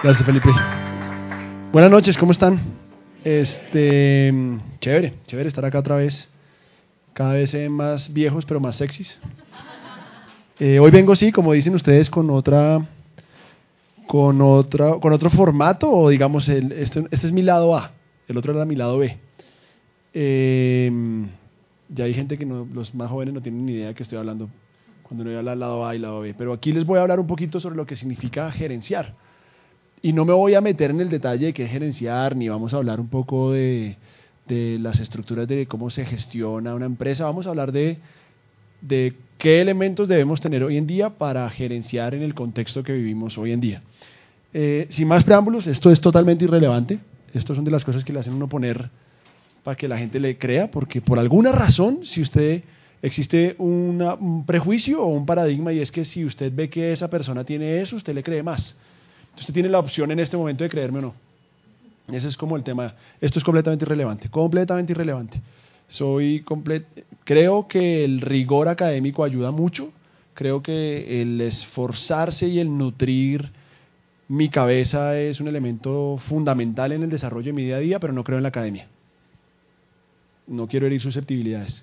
Gracias, Felipe. Buenas noches, ¿cómo están? Este, chévere, chévere estar acá otra vez. Cada vez más viejos, pero más sexys. Eh, hoy vengo, sí, como dicen ustedes, con otra, con otra, con otro formato, o digamos, el, este, este es mi lado A, el otro era mi lado B. Eh, ya hay gente que no, los más jóvenes no tienen ni idea de que estoy hablando cuando no voy a hablar lado A y lado B. Pero aquí les voy a hablar un poquito sobre lo que significa gerenciar. Y no me voy a meter en el detalle de qué es gerenciar, ni vamos a hablar un poco de, de las estructuras de cómo se gestiona una empresa. Vamos a hablar de, de qué elementos debemos tener hoy en día para gerenciar en el contexto que vivimos hoy en día. Eh, sin más preámbulos, esto es totalmente irrelevante. Estas son de las cosas que le hacen uno poner para que la gente le crea, porque por alguna razón, si usted existe una, un prejuicio o un paradigma y es que si usted ve que esa persona tiene eso, usted le cree más. Usted tiene la opción en este momento de creerme o no. Ese es como el tema. Esto es completamente irrelevante, completamente irrelevante. Soy creo que el rigor académico ayuda mucho. Creo que el esforzarse y el nutrir mi cabeza es un elemento fundamental en el desarrollo de mi día a día, pero no creo en la academia. No quiero herir susceptibilidades.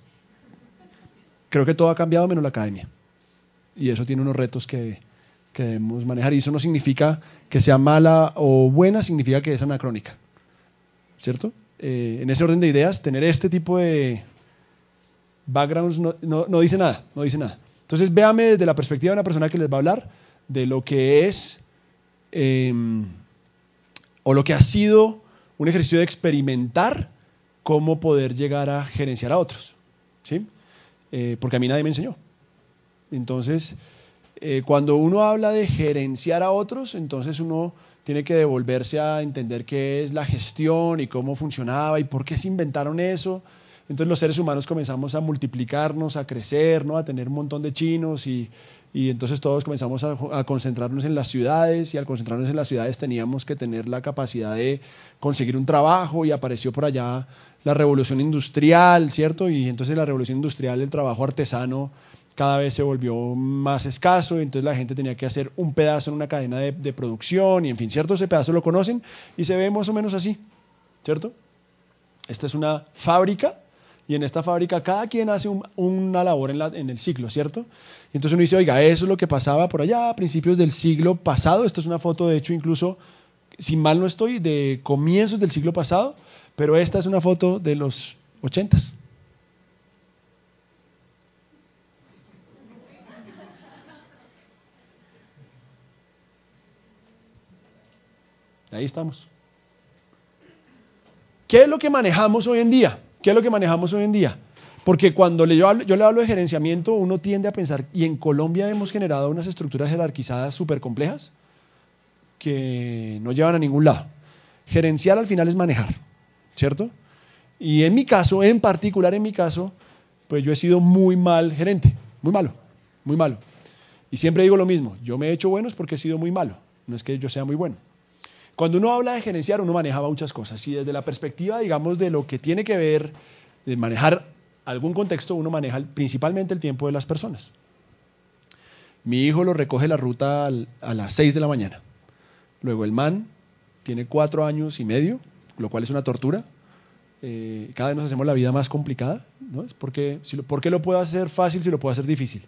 Creo que todo ha cambiado menos la academia. Y eso tiene unos retos que, que debemos manejar. Y eso no significa que sea mala o buena, significa que es anacrónica. ¿Cierto? Eh, en ese orden de ideas, tener este tipo de backgrounds no, no, dice nada, no dice nada. Entonces, véame desde la perspectiva de una persona que les va a hablar de lo que es em, o lo que ha sido un ejercicio de experimentar cómo poder llegar a gerenciar a otros. ¿sí? Eh, porque a mí nadie me enseñó. Entonces, eh, cuando uno habla de gerenciar a otros, entonces uno tiene que devolverse a entender qué es la gestión y cómo funcionaba y por qué se inventaron eso. Entonces los seres humanos comenzamos a multiplicarnos, a crecer, ¿no? a tener un montón de chinos y, y entonces todos comenzamos a, a, concentrarnos en las ciudades y al concentrarnos en las ciudades teníamos que tener la capacidad de conseguir un trabajo y apareció por allá la revolución industrial, ¿cierto? Y entonces la revolución industrial, el trabajo artesano cada vez se volvió más escaso, entonces la gente tenía que hacer un pedazo en una cadena de, producción, y en fin, ¿cierto? Ese pedazo lo conocen y se ve más o menos así, ¿cierto? Esta es una fábrica, y en esta fábrica cada quien hace una labor en, el ciclo, ¿cierto? Y entonces uno dice, oiga, eso es lo que pasaba por allá a principios del siglo pasado, esto es una foto, de hecho, incluso, si mal no estoy, de comienzos del siglo pasado, pero esta es una foto de los ochentas. Ahí estamos. ¿Qué es lo que manejamos hoy en día? ¿Qué es lo que manejamos hoy en día? Porque cuando yo, yo le hablo de gerenciamiento, uno tiende a pensar, y en Colombia hemos generado unas estructuras jerarquizadas súper complejas que no llevan a ningún lado. Gerenciar al final es manejar, ¿cierto? Y en mi caso, en particular en mi caso, pues yo he sido muy mal gerente, muy malo, muy malo. Y siempre digo lo mismo, yo me he hecho bueno porque he sido muy malo, no es que yo sea muy bueno. Cuando uno habla de gerenciar, uno maneja muchas cosas y desde la perspectiva, digamos, de lo que tiene que ver, de manejar algún contexto, uno maneja principalmente el tiempo de las personas. Mi hijo lo recoge la ruta a las 6 de la mañana. Luego el man tiene cuatro años y medio, lo cual es una tortura. Eh, cada vez nos hacemos la vida más complicada, ¿no? Es porque, si lo, ¿Por qué lo puedo hacer fácil si lo puedo hacer difícil?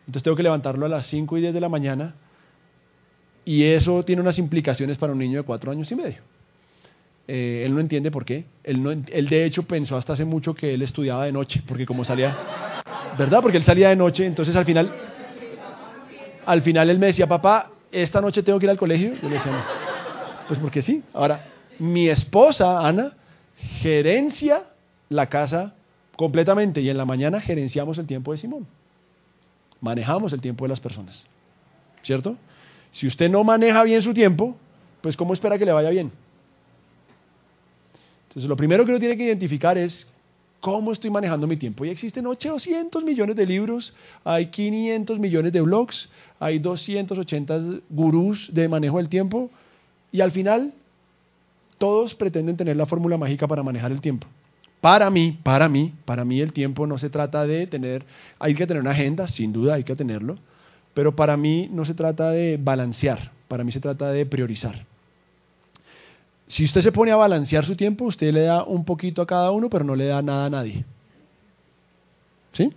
Entonces tengo que levantarlo a las 5 y 10 de la mañana y eso tiene unas implicaciones para un niño de cuatro años y medio. Eh, él no entiende por qué. Él, no, él de hecho pensó hasta hace mucho que él estudiaba de noche, porque como salía, ¿verdad? Porque él salía de noche, entonces al final, al final él me decía, papá, esta noche tengo que ir al colegio. Yo le decía, no. Pues porque sí. Ahora, mi esposa, Ana, gerencia la casa completamente y en la mañana gerenciamos el tiempo de Simón. Manejamos el tiempo de las personas. ¿Cierto? Si usted no maneja bien su tiempo, pues ¿cómo espera que le vaya bien? Entonces, lo primero que uno tiene que identificar es cómo estoy manejando mi tiempo. Y existen 800 millones de libros, hay 500 millones de blogs, hay 280 gurús de manejo del tiempo y al final todos pretenden tener la fórmula mágica para manejar el tiempo. Para mí, para mí, para mí el tiempo no se trata de tener, hay que tener una agenda, sin duda hay que tenerlo, pero para mí no se trata de balancear, para mí se trata de priorizar. Si usted se pone a balancear su tiempo, usted le da un poquito a cada uno, pero no le da nada a nadie. ¿Sí?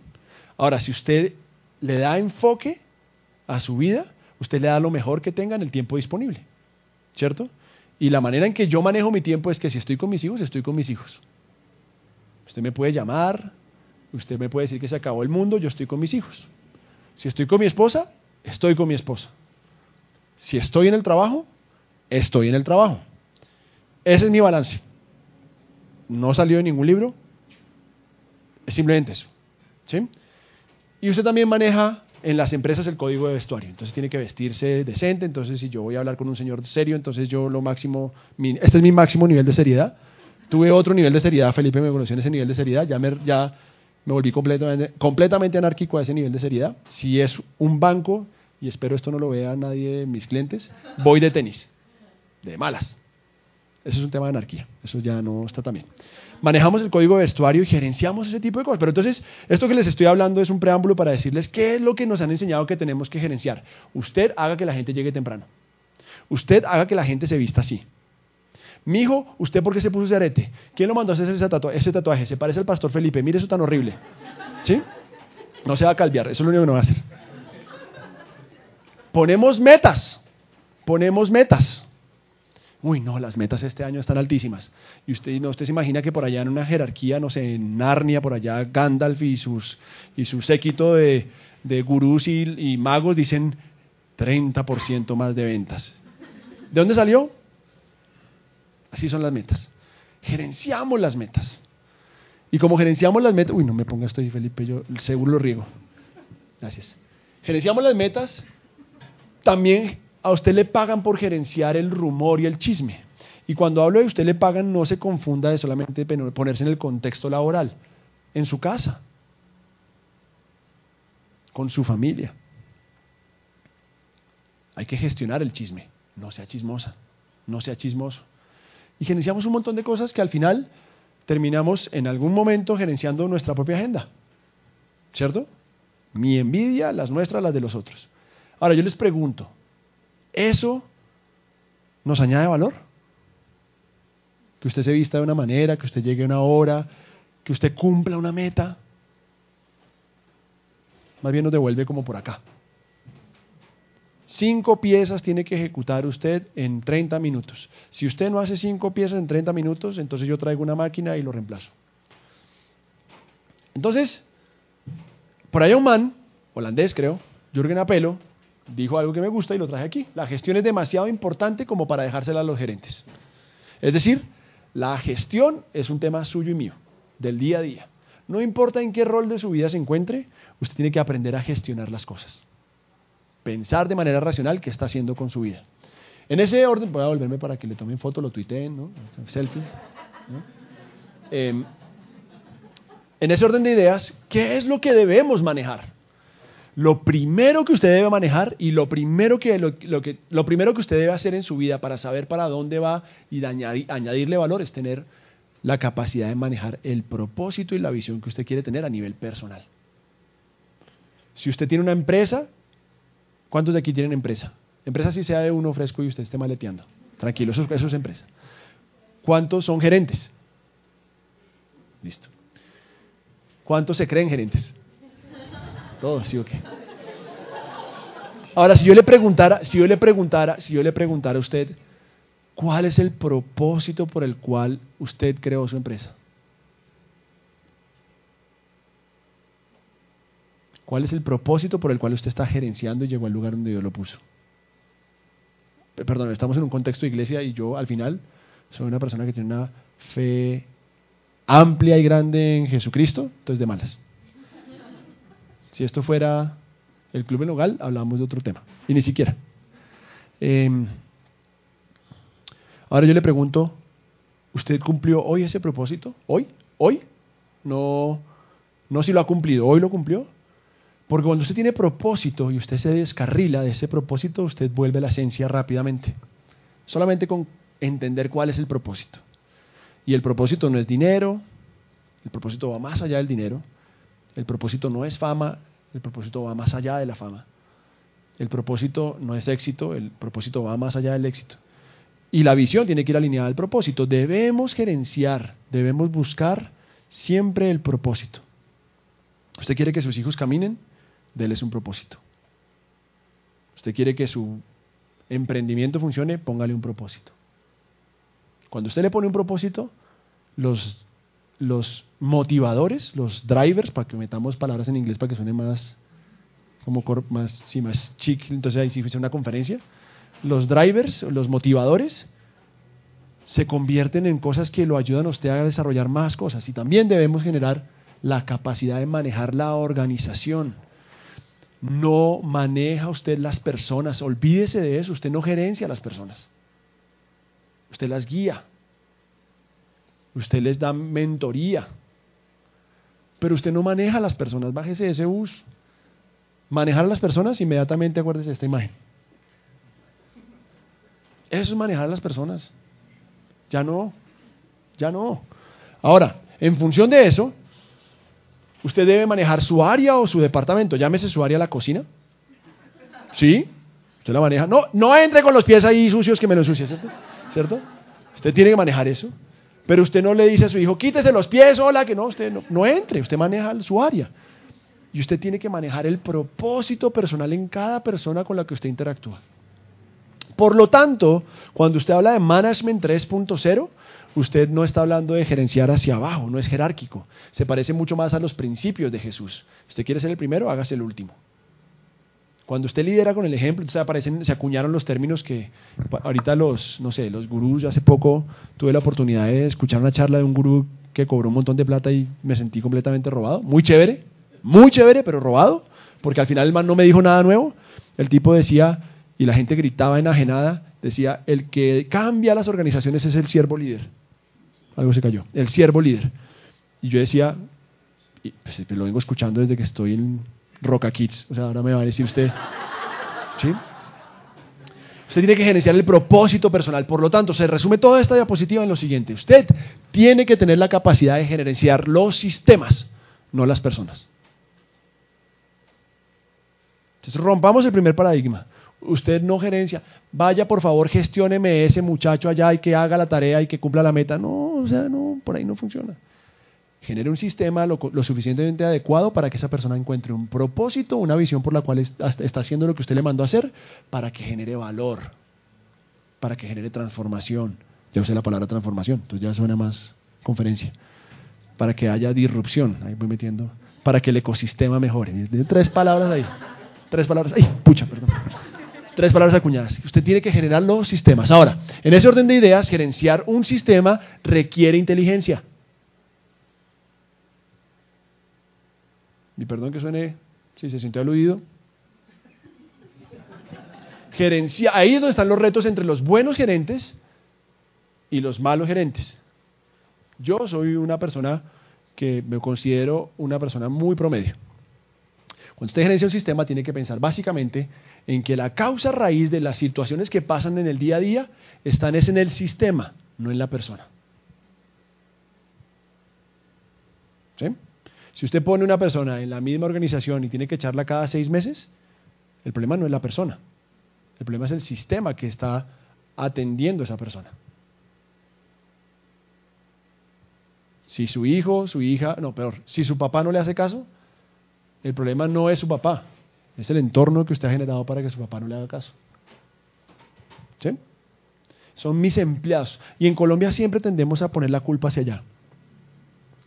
Ahora, si usted le da enfoque a su vida, usted le da lo mejor que tenga en el tiempo disponible. ¿Cierto? Y la manera en que yo manejo mi tiempo es que si estoy con mis hijos, estoy con mis hijos. Usted me puede llamar, usted me puede decir que se acabó el mundo, yo estoy con mis hijos. Si estoy con mi esposa, estoy con mi esposa. Si estoy en el trabajo, estoy en el trabajo. Ese es mi balance. No salió de ningún libro. Es simplemente eso. ¿sí? Y usted también maneja en las empresas el código de vestuario. Entonces tiene que vestirse decente. Entonces, si yo voy a hablar con un señor serio, entonces yo lo máximo. este es mi máximo nivel de seriedad. Tuve otro nivel de seriedad. Felipe me conoció en ese nivel de seriedad. Ya me, ya me volví completamente, completamente anárquico a ese nivel de seriedad. Si es un banco, y espero esto no lo vea nadie de mis clientes, voy de tenis. De malas. Eso es un tema de anarquía. Eso ya no está tan bien. Manejamos el código de vestuario y gerenciamos ese tipo de cosas. Pero entonces, esto que les estoy hablando es un preámbulo para decirles qué es lo que nos han enseñado que tenemos que gerenciar. Usted haga que la gente llegue temprano. Usted haga que la gente se vista así. Mi hijo, ¿usted por qué se puso ese arete? ¿Quién lo mandó a hacer ese tatuaje? ese tatuaje? Se parece al pastor Felipe. Mire eso tan horrible. ¿Sí? No se va a calviar. Eso es lo único que no va a hacer. Ponemos metas. Ponemos metas uy, no, las metas este año están altísimas. Y usted, no, usted se imagina que por allá en una jerarquía, no sé, en Narnia, por allá Gandalf y, sus, y su séquito de, de gurús y, magos dicen 30% más de ventas. ¿De dónde salió? Así son las metas. Gerenciamos las metas. Y como gerenciamos las metas, uy, no me ponga esto ahí, Felipe, yo seguro lo riego. Gracias. Gerenciamos las metas, también a usted le pagan por gerenciar el rumor y el chisme. Y cuando hablo de usted le pagan, no se confunda de solamente ponerse en el contexto laboral, en su casa, con su familia. Hay que gestionar el chisme, no sea chismosa, no sea chismoso. Y gerenciamos un montón de cosas que al final terminamos en algún momento gerenciando nuestra propia agenda. ¿Cierto? Mi envidia, las nuestras, las de los otros. Ahora yo les pregunto, ¿Eso nos añade valor? Que usted se vista de una manera, que usted llegue a una hora, que usted cumpla una meta. Más bien nos devuelve como por acá. Cinco piezas tiene que ejecutar usted en 30 minutos. Si usted no hace cinco piezas en 30 minutos, entonces yo traigo una máquina y lo reemplazo. Entonces, por ahí un man, holandés creo, Jürgen Apelo, dijo algo que me gusta y lo traje aquí. La gestión es demasiado importante como para dejársela a los gerentes. Es decir, la gestión es un tema suyo y mío, del día a día. No importa en qué rol de su vida se encuentre, usted tiene que aprender a gestionar las cosas. Pensar de manera racional qué está haciendo con su vida. En ese orden, voy a volverme para que le tomen foto, lo tuiteen, ¿no? Selfie. Em, en ese orden de ideas, ¿qué es lo que debemos manejar? lo primero que usted debe manejar y lo primero que, lo, que, lo primero que usted debe hacer en su vida para saber para dónde va y añadirle valor es tener la capacidad de manejar el propósito y la visión que usted quiere tener a nivel personal. Si usted tiene una empresa, ¿cuántos de aquí tienen empresa? Empresa si sea de uno fresco y usted esté maleteando. Tranquilo, eso, eso es empresa. ¿Cuántos son gerentes? Listo. ¿Cuántos se creen gerentes? Todos, ¿sí o qué? Ahora, si yo le preguntara, si yo le preguntara, si yo le preguntara a usted, ¿cuál es el propósito por el cual usted creó su empresa? ¿Cuál es el propósito por el cual usted está gerenciando y llegó al lugar donde Dios lo puso? Perdón, estamos en un contexto de iglesia y yo al final soy una persona que tiene una fe amplia y grande en Jesucristo, entonces de malas. Si esto fuera el club en hogar, hablábamos de otro tema. Y ni siquiera. Em, Ahora yo le pregunto, ¿usted cumplió hoy ese propósito? ¿Hoy? ¿Hoy? No, no si lo ha cumplido, ¿hoy lo cumplió? Porque cuando usted tiene propósito y usted se descarrila de ese propósito, usted vuelve a la esencia rápidamente. Solamente con entender cuál es el propósito. Y el propósito no es dinero, el propósito va más allá del dinero, el propósito no es fama, el propósito va más allá de la fama. El propósito no es éxito, el propósito va más allá del éxito. Y la visión tiene que ir alineada al propósito. Debemos gerenciar, debemos buscar siempre el propósito. ¿Usted quiere que sus hijos caminen? Déles un propósito. ¿Usted quiere que su emprendimiento funcione? Póngale un propósito. Cuando usted le pone un propósito, los, los motivadores, los drivers, para que metamos palabras en inglés para que suene más como más, sí, más chic, entonces ahí sí fuese una conferencia, los drivers, los motivadores, se convierten en cosas que lo ayudan a usted a desarrollar más cosas. Y también debemos generar la capacidad de manejar la organización. No maneja usted las personas, olvídese de eso, usted no gerencia a las personas. Usted las guía. Usted les da mentoría. Pero usted no maneja a las personas, bájese de ese bus. Manejar a las personas, inmediatamente acuérdese de esta imagen. Eso es manejar a las personas. Ya no, ya no. Ahora, en función de eso, usted debe manejar su área o su departamento. Llámese su área la cocina. ¿Sí? Usted la maneja. No, no entre con los pies ahí sucios que me lo ensucia, ¿cierto? ¿cierto? Usted tiene que manejar eso. Pero usted no le dice a su hijo, quítese los pies, hola, que no, usted no, no entre, usted maneja su área. Y usted tiene que manejar el propósito personal en cada persona con la que usted interactúa. Por lo tanto, cuando usted habla de Management 3.0, usted no está hablando de gerenciar hacia abajo, no es jerárquico. Se parece mucho más a los principios de Jesús. usted quiere ser el primero, hágase el último. Cuando usted lidera con el ejemplo, entonces aparecen, se acuñaron los términos que ahorita los, no sé, los gurús, hace poco tuve la oportunidad de escuchar una charla de un gurú que cobró un montón de plata y me sentí completamente robado. Muy chévere, muy chévere, pero robado, porque al final el man no me dijo nada nuevo. El tipo decía, y la gente gritaba enajenada, decía, el que cambia las organizaciones es el siervo líder. Algo se cayó, el siervo líder. Y yo decía, y pues, lo vengo escuchando desde que estoy en Roca Kids, o sea, ahora me va a decir usted, ¿sí? Usted tiene que gerenciar el propósito personal. Por lo tanto, se resume toda esta diapositiva en lo siguiente. Usted tiene que tener la capacidad de gerenciar los sistemas, no las personas. Entonces, rompamos el primer paradigma usted no gerencia, vaya por favor, gestióneme ese muchacho allá y que haga la tarea y que cumpla la meta. No, o sea, no, por ahí no funciona. Genere un sistema lo, suficientemente adecuado para que esa persona encuentre un propósito, una visión por la cual está haciendo lo que usted le mandó a hacer, para que genere valor, para que genere transformación. Ya usé la palabra transformación, entonces ya suena más conferencia. Para que haya disrupción, ahí voy metiendo, para que el ecosistema mejore. Tres palabras ahí. Tres palabras. ¡Ay, pucha, perdón! Tres palabras acuñadas. Usted tiene que generar los sistemas. Ahora, en ese orden de ideas, gerenciar un sistema requiere inteligencia. Y perdón que suene, si se sintió aludido. Gerencia, ahí es donde están los retos entre los buenos gerentes y los malos gerentes. Yo soy una persona que me considero una persona muy promedio. Cuando usted gerencia un sistema, tiene que pensar básicamente en que la causa raíz de las situaciones que pasan en el día a día están es en el sistema, no en la persona. Si usted pone una persona en la misma organización y tiene que echarla cada seis meses, el problema no es la persona. El problema es el sistema que está atendiendo a esa persona. Si su hijo, su hija, no, peor, si su papá no le hace caso, el problema no es su papá, es el entorno que usted ha generado para que su papá no le haga caso. ¿Sí? Son mis empleados. Y en Colombia siempre tendemos a poner la culpa hacia allá.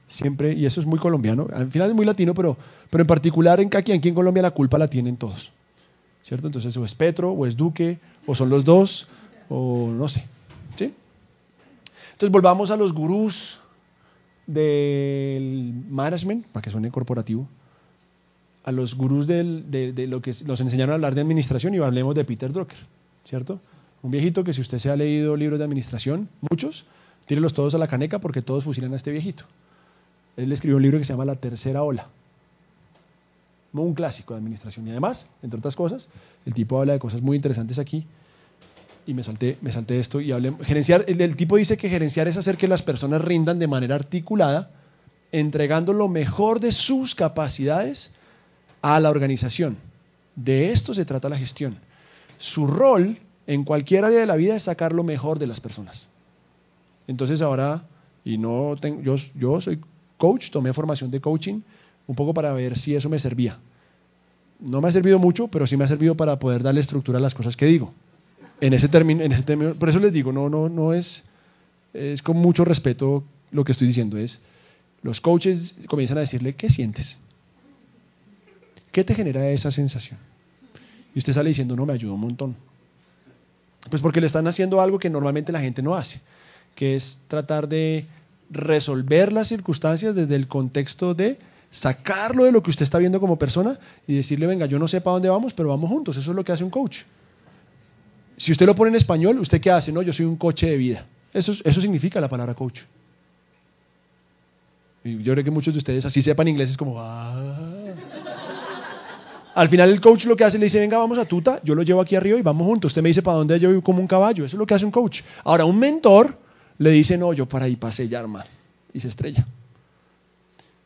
Siempre, y eso es muy colombiano, al final es muy latino, pero, pero en particular en aquí, aquí en Colombia la culpa la tienen todos. ¿Cierto? Entonces o es Petro, o es Duque, o son los dos, o no sé. ¿Sí? Entonces volvamos a los gurús del management, para que suene corporativo a los gurús de, lo que nos enseñaron a hablar de administración y hablemos de Peter Drucker, ¿cierto? Un viejito que si usted se ha leído libros de administración, muchos, tírelos todos a la caneca porque todos fusilan a este viejito. Él escribió un libro que se llama La Tercera Ola. Un clásico de administración. Y además, entre otras cosas, el tipo habla de cosas muy interesantes aquí. Y me salté, me salté esto y hablé. Gerenciar, el tipo dice que gerenciar es hacer que las personas rindan de manera articulada, entregando lo mejor de sus capacidades a la organización. De esto se trata la gestión. Su rol en cualquier área de la vida es sacar lo mejor de las personas. Entonces ahora, y no tengo, yo, soy coach, tomé formación de coaching, un poco para ver si eso me servía. No me ha servido mucho, pero sí me ha servido para poder darle estructura a las cosas que digo. En ese término, en ese término, por eso les digo, no, no, no es, es con mucho respeto lo que estoy diciendo, es los coaches comienzan a decirle, ¿qué sientes? ¿Qué te genera esa sensación? Y usted sale diciendo, no, me ayuda un montón. Pues porque le están haciendo algo que normalmente la gente no hace, que es tratar de resolver las circunstancias desde el contexto de sacarlo de lo que usted está viendo como persona y decirle, venga, yo no sé para dónde vamos, pero vamos juntos. Eso es lo que hace un coach. Si usted lo pone en español, ¿usted qué hace? No, yo soy un coche de vida. Eso, eso significa la palabra coach. Y yo creo que muchos de ustedes así sepan inglés, es como, ah. Al final el coach lo que hace, le dice, venga, vamos a tuta, yo lo llevo aquí arriba y vamos juntos. Usted me dice, ¿para dónde yo voy como un caballo? Eso es lo que hace un coach. Ahora, un mentor le dice, no, yo para ahí pasé ya, hermano. Y se estrella.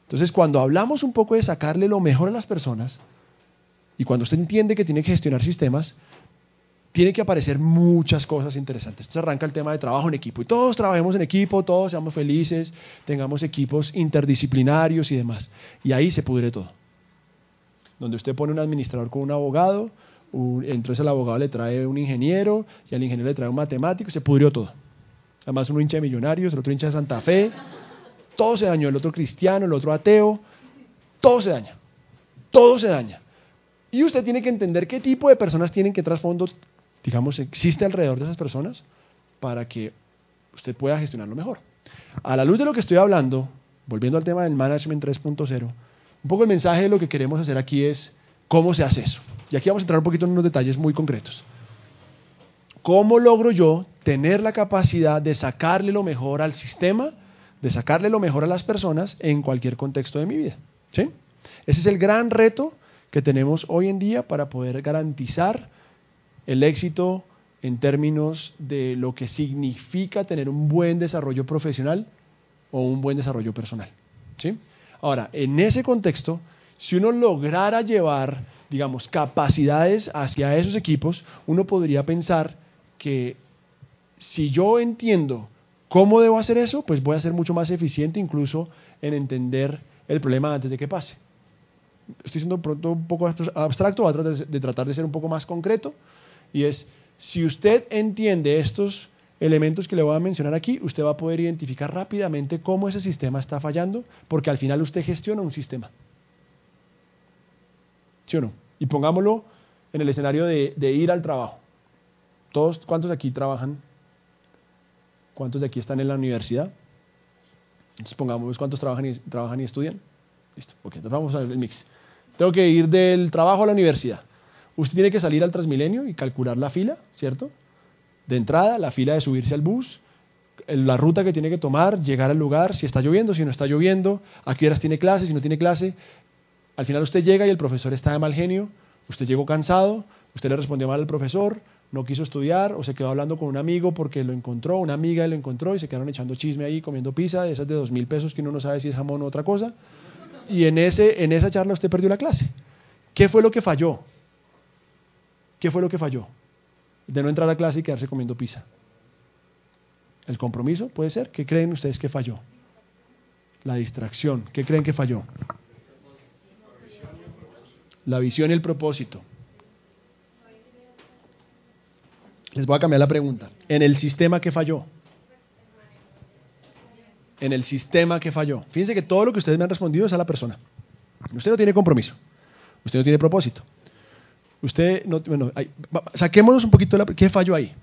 Entonces, cuando hablamos un poco de sacarle lo mejor a las personas, y cuando usted entiende que tiene que gestionar sistemas, tiene que aparecer muchas cosas interesantes. Entonces arranca el tema de trabajo en equipo. Y todos trabajemos en equipo, todos seamos felices, tengamos equipos interdisciplinarios y demás. Y ahí se pudre todo donde usted pone un administrador con un abogado, entonces el abogado le trae un ingeniero y al ingeniero le trae un matemático, se pudrió todo. Además uno hincha de millonarios, el otro hincha de Santa Fe, todo se dañó, el otro cristiano, el otro ateo, todo se daña, todo se daña. Y usted tiene que entender qué tipo de personas tienen, qué trasfondo, digamos, existe alrededor de esas personas para que usted pueda gestionarlo mejor. A la luz de lo que estoy hablando, volviendo al tema del Management 3.0, un poco el mensaje de lo que queremos hacer aquí es cómo se hace eso. Y aquí vamos a entrar un poquito en unos detalles muy concretos. ¿Cómo logro yo tener la capacidad de sacarle lo mejor al sistema, de sacarle lo mejor a las personas en cualquier contexto de mi vida? ¿Sí? Ese es el gran reto que tenemos hoy en día para poder garantizar el éxito en términos de lo que significa tener un buen desarrollo profesional o un buen desarrollo personal. ¿Sí? Ahora, en ese contexto, si uno lograra llevar, digamos, capacidades hacia esos equipos, uno podría pensar que si yo entiendo cómo debo hacer eso, pues voy a ser mucho más eficiente incluso en entender el problema antes de que pase. Estoy siendo pronto un poco abstracto, voy a tratar de tratar de ser un poco más concreto, y es, si usted entiende estos elementos que le voy a mencionar aquí, usted va a poder identificar rápidamente cómo ese sistema está fallando, porque al final usted gestiona un sistema. ¿Sí o no? Y pongámoslo en el escenario de, ir al trabajo. Todos, ¿Cuántos de aquí trabajan? ¿Cuántos de aquí están en la universidad? Entonces pongamos cuántos trabajan y, trabajan y estudian. Listo, ok, entonces vamos a ver el mix. Tengo que ir del trabajo a la universidad. Usted tiene que salir al Transmilenio y calcular la fila, ¿cierto? De entrada, la fila de subirse al bus, la ruta que tiene que tomar, llegar al lugar, si está lloviendo, si no está lloviendo, a qué horas tiene clase, si no tiene clase. Al final usted llega y el profesor está de mal genio, usted llegó cansado, usted le respondió mal al profesor, no quiso estudiar o se quedó hablando con un amigo porque lo encontró, una amiga lo encontró y se quedaron echando chisme ahí comiendo pizza, de esas de dos mil pesos que uno no sabe si es jamón o otra cosa. Y en, ese, en esa charla usted perdió la clase. ¿Qué fue lo que falló? ¿Qué fue lo que falló? De no entrar a clase y quedarse comiendo pizza. El compromiso puede ser. ¿Qué creen ustedes que falló? La distracción. ¿Qué creen que falló? La visión y el propósito. Les voy a cambiar la pregunta. ¿En el sistema que falló? En el sistema que falló. Fíjense que todo lo que ustedes me han respondido es a la persona. Usted no tiene compromiso. Usted no tiene propósito. Usted, no, bueno, saquémonos un poquito de la... ¿Qué falló ahí?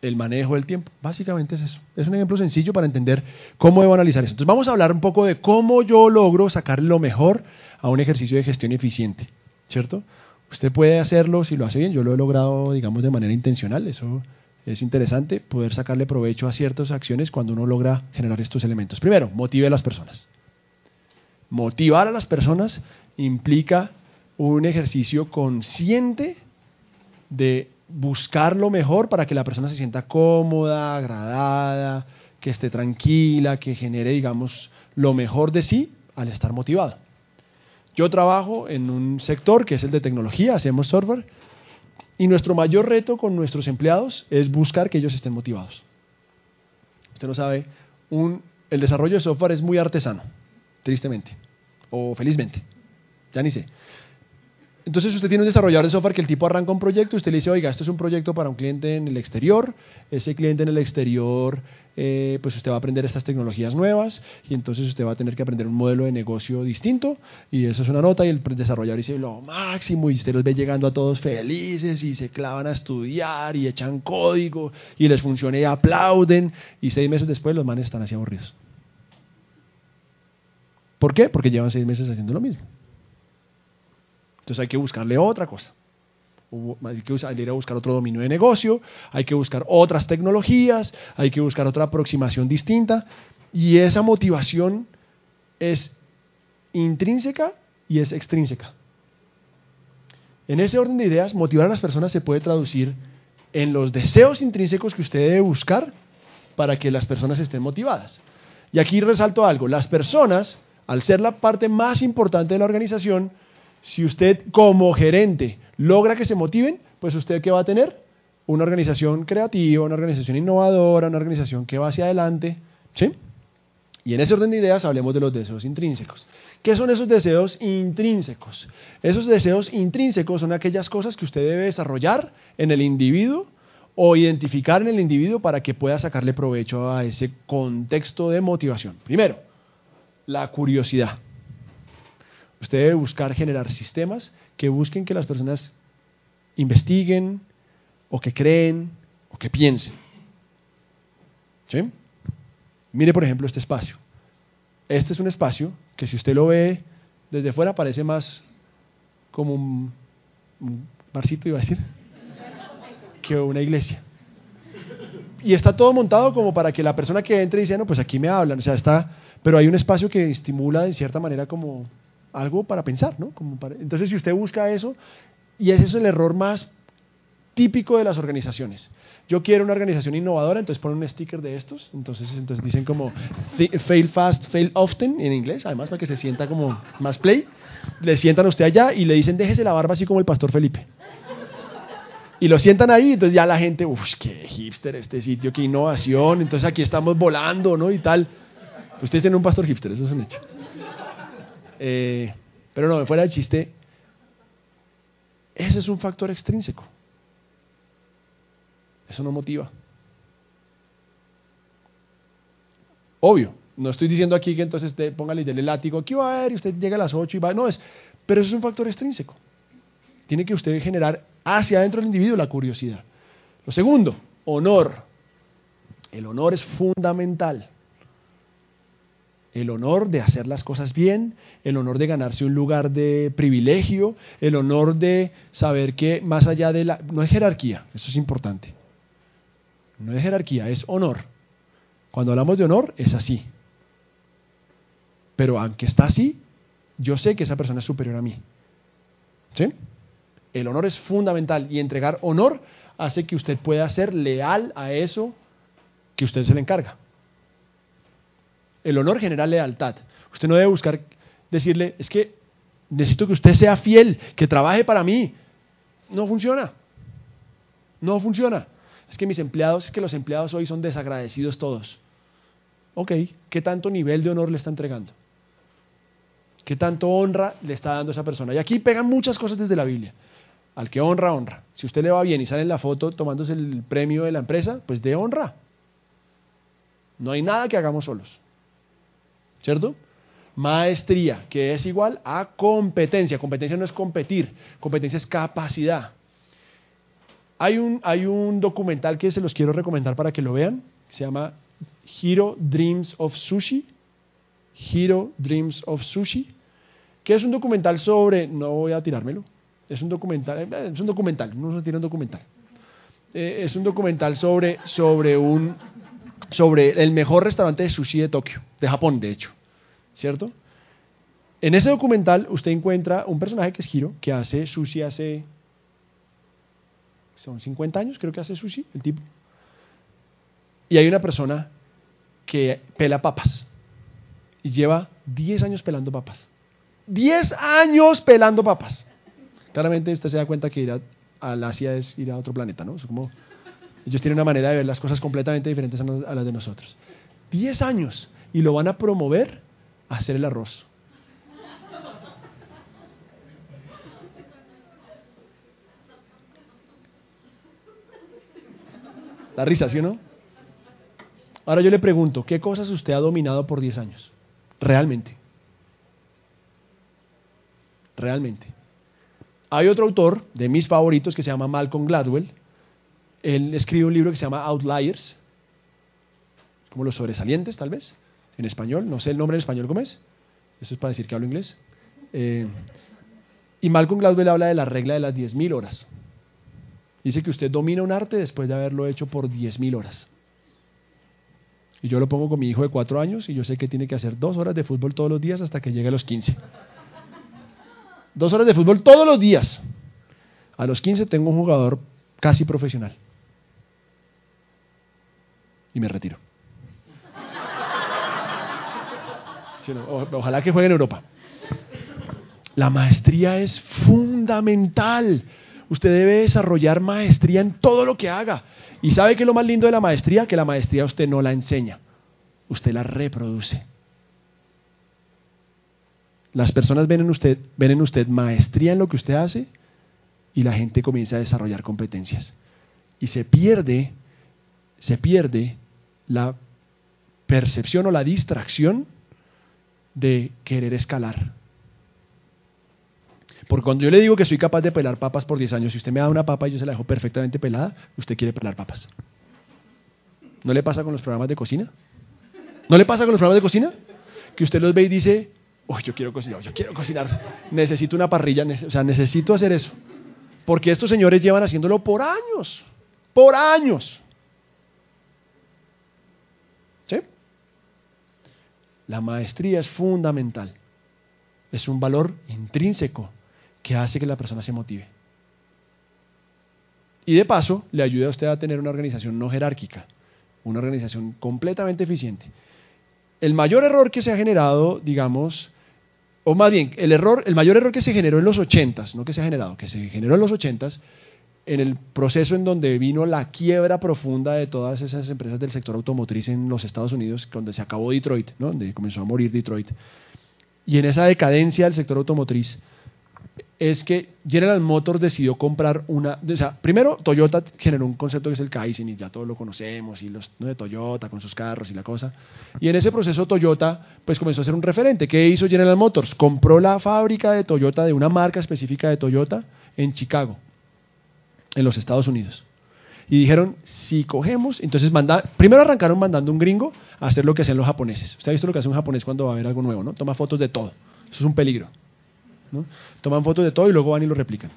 El manejo del tiempo. Básicamente es eso. Es un ejemplo sencillo para entender cómo debo analizar eso. Entonces vamos a hablar un poco de cómo yo logro sacar lo mejor a un ejercicio de gestión eficiente. ¿Cierto? Usted puede hacerlo si lo hace bien. Yo lo he logrado, digamos, de manera intencional. Eso es interesante, poder sacarle provecho a ciertas acciones cuando uno logra generar estos elementos. Primero, motive a las personas. Motivar a las personas implica un ejercicio consciente de buscar lo mejor para que la persona se sienta cómoda, agradada, que esté tranquila, que genere, digamos, lo mejor de sí al estar motivada. Yo trabajo en un sector que es el de tecnología, hacemos software, y nuestro mayor reto con nuestros empleados es buscar que ellos estén motivados. Usted lo sabe, el desarrollo de software es muy artesano, tristemente, o felizmente, ya ni sé. Entonces usted tiene un desarrollador de software que el tipo arranca un proyecto, usted le dice, oiga, esto es un proyecto para un cliente en el exterior, ese cliente en el exterior, eh, pues usted va a aprender estas tecnologías nuevas y entonces usted va a tener que aprender un modelo de negocio distinto y eso es una nota y el desarrollador dice lo máximo y usted los ve llegando a todos felices y se clavan a estudiar y echan código y les funciona y aplauden y seis meses después los manes están así aburridos. ¿Por qué? Porque llevan seis meses haciendo lo mismo. Entonces hay que buscarle otra cosa. Hay que ir a buscar otro dominio de negocio, hay que buscar otras tecnologías, hay que buscar otra aproximación distinta. Y esa motivación es intrínseca y es extrínseca. En ese orden de ideas, motivar a las personas se puede traducir en los deseos intrínsecos que usted debe buscar para que las personas estén motivadas. Y aquí resalto algo, las personas, al ser la parte más importante de la organización, si usted como gerente logra que se motiven, pues usted qué va a tener? Una organización creativa, una organización innovadora, una organización que va hacia adelante. ¿Sí? Y en ese orden de ideas hablemos de los deseos intrínsecos. ¿Qué son esos deseos intrínsecos? Esos deseos intrínsecos son aquellas cosas que usted debe desarrollar en el individuo o identificar en el individuo para que pueda sacarle provecho a ese contexto de motivación. Primero, la curiosidad. Usted debe buscar generar sistemas que busquen que las personas investiguen o que creen o que piensen. ¿Sí? Mire, por ejemplo, este espacio. Este es un espacio que si usted lo ve desde fuera parece más como un, un barcito, iba a decir, que una iglesia. Y está todo montado como para que la persona que entre dice, no, pues aquí me hablan, o sea, está, pero hay un espacio que estimula de cierta manera como algo para pensar, ¿no? Como entonces, si usted busca eso, y ese es el error más típico de las organizaciones. Yo quiero una organización innovadora, entonces ponen un sticker de estos, entonces, entonces dicen como fail fast, fail often en inglés, además para que se sienta como más play. Le sientan a usted allá y le dicen déjese la barba así como el pastor Felipe. Y lo sientan ahí, entonces ya la gente, uff, qué hipster este sitio, qué innovación, entonces aquí estamos volando, ¿no? Y tal. Ustedes tienen un pastor hipster, eso es un hecho. Eh, pero no, fuera del chiste, ese es un factor extrínseco. Eso no motiva. Obvio, no estoy diciendo aquí que entonces te póngale el látigo, aquí va a ver y usted llega a las 8 y va, no es, pero eso es un factor extrínseco. Tiene que usted generar hacia adentro del individuo la curiosidad. Lo segundo, honor. El honor es fundamental el honor de hacer las cosas bien, el honor de ganarse un lugar de privilegio, el honor de saber que más allá de la... No es jerarquía, eso es importante. No es jerarquía, es honor. Cuando hablamos de honor es así. Pero aunque está así, yo sé que esa persona es superior a mí. ¿Sí? El honor es fundamental y entregar honor hace que usted pueda ser leal a eso que usted se le encarga. El honor genera lealtad. Usted no debe buscar decirle, es que necesito que usted sea fiel, que trabaje para mí. No funciona. No funciona. Es que mis empleados, es que los empleados hoy son desagradecidos todos. Ok, ¿qué tanto nivel de honor le está entregando? ¿Qué tanto honra le está dando esa persona? Y aquí pegan muchas cosas desde la Biblia. Al que honra, honra. Si usted le va bien y sale en la foto tomándose el premio de la empresa, pues de honra. No hay nada que hagamos solos. ¿Cierto? Maestría, que es igual a competencia. Competencia no es competir, competencia es capacidad. Hay un, hay un documental que se los quiero recomendar para que lo vean, se llama Hero Dreams of Sushi. Hero Dreams of Sushi, que es un documental sobre, no voy a tirármelo, Es un documental, eh, es un documental, no se tiene un documental. Eh, es un documental sobre, sobre, un, sobre el mejor restaurante de sushi de Tokio, de Japón, de hecho. ¿Cierto? En ese documental usted encuentra un personaje que es Hiro, que hace sushi hace. Son 50 años, creo que hace sushi, el tipo. Y hay una persona que pela papas. Y lleva 10 años pelando papas. 10 años pelando papas. Claramente usted se da cuenta que ir a, la Asia es ir a otro planeta, ¿no? como, ellos tienen una manera de ver las cosas completamente diferentes a, las de nosotros. 10 años. Y lo van a promover a hacer el arroz. La risa, ¿sí o no? Ahora yo le pregunto, ¿qué cosas usted ha dominado por 10 años? Realmente. Realmente. Hay otro autor de mis favoritos que se llama Malcolm Gladwell. Él escribe un libro que se llama Outliers, como los sobresalientes, tal vez, en español. No sé el nombre en español cómo es. Eso es para decir que hablo inglés. Eh, y Malcolm Gladwell habla de la regla de las 10.000 horas. Dice que usted domina un arte después de haberlo hecho por 10.000 horas. Y yo lo pongo con mi hijo de cuatro años y yo sé que tiene que hacer dos horas de fútbol todos los días hasta que llegue a los 15. Dos horas de fútbol todos los días. A los 15 tengo un jugador casi profesional. Y me retiro. ojalá que juegue en Europa. La maestría es fundamental. Usted debe desarrollar maestría en todo lo que haga. ¿Y sabe qué es lo más lindo de la maestría? Que la maestría usted no la enseña, usted la reproduce. Las personas ven en usted, ven en usted maestría en lo que usted hace y la gente comienza a desarrollar competencias. Y se pierde, se pierde la percepción o la distracción de querer escalar. Porque cuando yo le digo que soy capaz de pelar papas por 10 años, si usted me da una papa y yo se la dejo perfectamente pelada, usted quiere pelar papas. ¿No le pasa con los programas de cocina? ¿No le pasa con los programas de cocina? Que usted los ve y dice, oh, yo quiero cocinar, yo quiero cocinar, necesito una parrilla, o sea, necesito hacer eso. Porque estos señores llevan haciéndolo por años, por años. ¿Sí? La maestría es fundamental, es un valor intrínseco que hace que la persona se motive. Y de paso, le ayuda a usted a tener una organización no jerárquica, una organización completamente eficiente. El mayor error que se ha generado, digamos, o más bien, el error, el mayor error que se generó en los ochentas, no que se ha generado, que se generó en los ochentas, en el proceso en donde vino la quiebra profunda de todas esas empresas del sector automotriz en los Estados Unidos, donde se acabó Detroit, donde comenzó a morir Detroit. Y en esa decadencia del sector automotriz, es que General Motors decidió comprar una, primero Toyota generó un concepto que es el Kaizen y ya todos lo conocemos y los de Toyota con sus carros y la cosa. Y en ese proceso Toyota pues comenzó a ser un referente. ¿Qué hizo General Motors? Compró la fábrica de Toyota de una marca específica de Toyota en Chicago, en los Estados Unidos. Y dijeron, si cogemos, entonces manda, primero arrancaron mandando un gringo a hacer lo que hacen los japoneses. Usted ha visto lo que hace un japonés cuando va a ver algo nuevo, ¿no? Toma fotos de todo. Eso es un peligro. Toman fotos de todo y luego van y lo replican.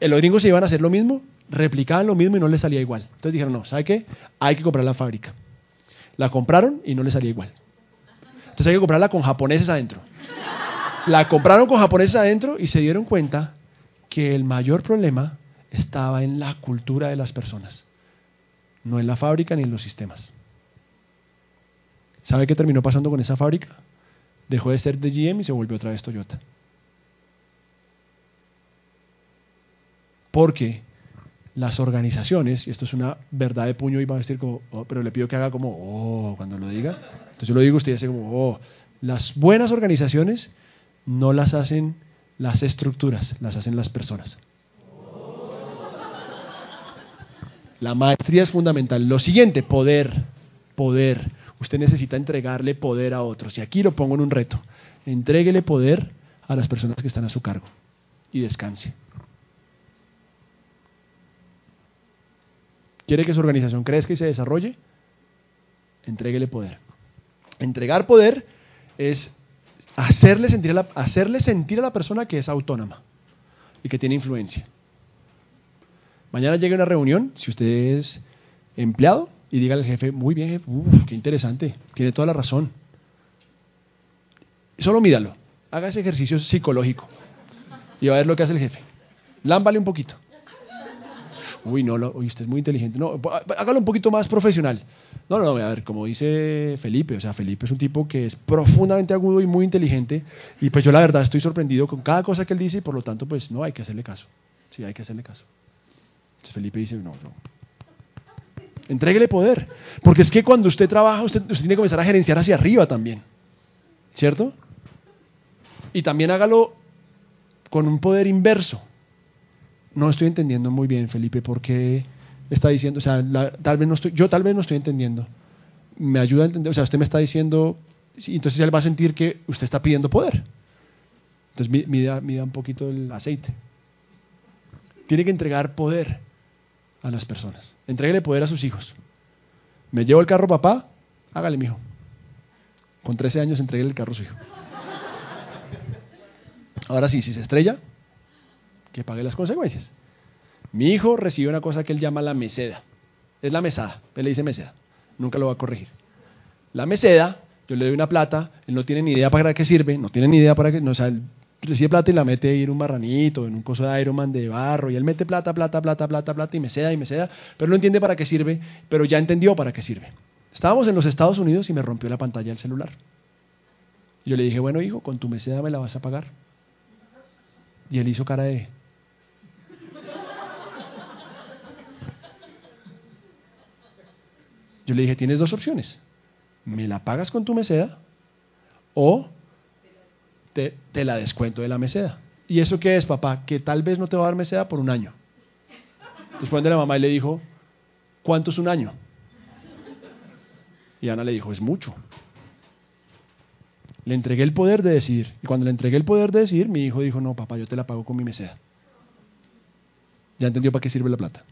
Los gringos se iban a hacer lo mismo, replicaban lo mismo y no les salía igual. Entonces dijeron, no, ¿sabe qué? Hay que comprar la fábrica. La compraron y no les salía igual. Entonces hay que comprarla con japoneses adentro. La compraron con japoneses adentro y se dieron cuenta que el mayor problema estaba en la cultura de las personas, no en la fábrica ni en los sistemas. ¿Sabe qué terminó pasando con esa fábrica? dejó de ser de GM y se volvió otra vez Toyota. Porque las organizaciones, y esto es una verdad de puño y va a decir como, oh, pero le pido que haga como, oh, cuando lo diga. Entonces yo lo digo, usted dice como, oh, las buenas organizaciones no las hacen las estructuras, las hacen las personas. La maestría es fundamental. Lo siguiente, poder, poder. Usted necesita entregarle poder a otros. Y aquí lo pongo en un reto. Entréguele poder a las personas que están a su cargo y descanse. ¿Quiere que su organización crezca y se desarrolle? Entréguele poder. Entregar poder es hacerle sentir, a la, hacerle sentir a la persona que es autónoma. y que tiene influencia. Mañana llega una reunión, si usted es empleado, y diga al jefe, muy bien, jefe, uf, qué interesante, tiene toda la razón. Solo míralo, haga ese ejercicio psicológico y va a ver lo que hace el jefe. Lámbale un poquito. Uy, no, uy, usted es muy inteligente. No, hágalo un poquito más profesional. No, no, a ver, como dice Felipe, o sea, Felipe es un tipo que es profundamente agudo y muy inteligente. Y pues yo la verdad estoy sorprendido con cada cosa que él dice y por lo tanto, pues no, hay que hacerle caso. Sí, hay que hacerle caso. Entonces Felipe dice, no, no. Entréguele poder. Porque es que cuando usted trabaja, usted, usted tiene que comenzar a gerenciar hacia arriba también. ¿Cierto? Y también hágalo con un poder inverso. No estoy entendiendo muy bien, Felipe, por qué está diciendo, o sea, tal vez no estoy, yo tal vez no estoy entendiendo. Me ayuda a entender, o sea, usted me está diciendo, entonces él va a sentir que usted está pidiendo poder. Entonces mida, mida un poquito el aceite. Tiene que entregar poder a las personas. Entréguele poder a sus hijos. ¿Me llevo el carro, papá? Hágale, mijo. Con 13 años entreguele el carro a su hijo. Ahora sí, si se estrella, que pague las consecuencias. Mi hijo recibe una cosa que él llama la meseda. Es la mesada. Él le dice meseda. Nunca lo va a corregir. La meseda, yo le doy una plata, él no tiene ni idea para qué sirve, no tiene ni idea para qué, no, o sea, él recibe plata y la mete en un marranito, en un coso de Ironman de barro, y él mete plata, plata, plata, plata, plata, y meseda y meseda, pero no entiende para qué sirve, pero ya entendió para qué sirve. Estábamos en los Estados Unidos y me rompió la pantalla del celular. Yo le dije, bueno hijo, con tu meseda me la vas a pagar. Y él hizo cara de... Yo le dije, tienes dos opciones. Me la pagas con tu meseda o te, la descuento de la meseda. ¿Y eso qué es, papá? Que tal vez no te va a dar meseda por un año. Después de la mamá y le dijo, ¿cuánto es un año? Y Ana le dijo, es mucho. Le entregué el poder de decidir. Y cuando le entregué el poder de decidir, mi hijo dijo, no, papá, yo te la pago con mi meseda. Ya entendió para qué sirve la plata.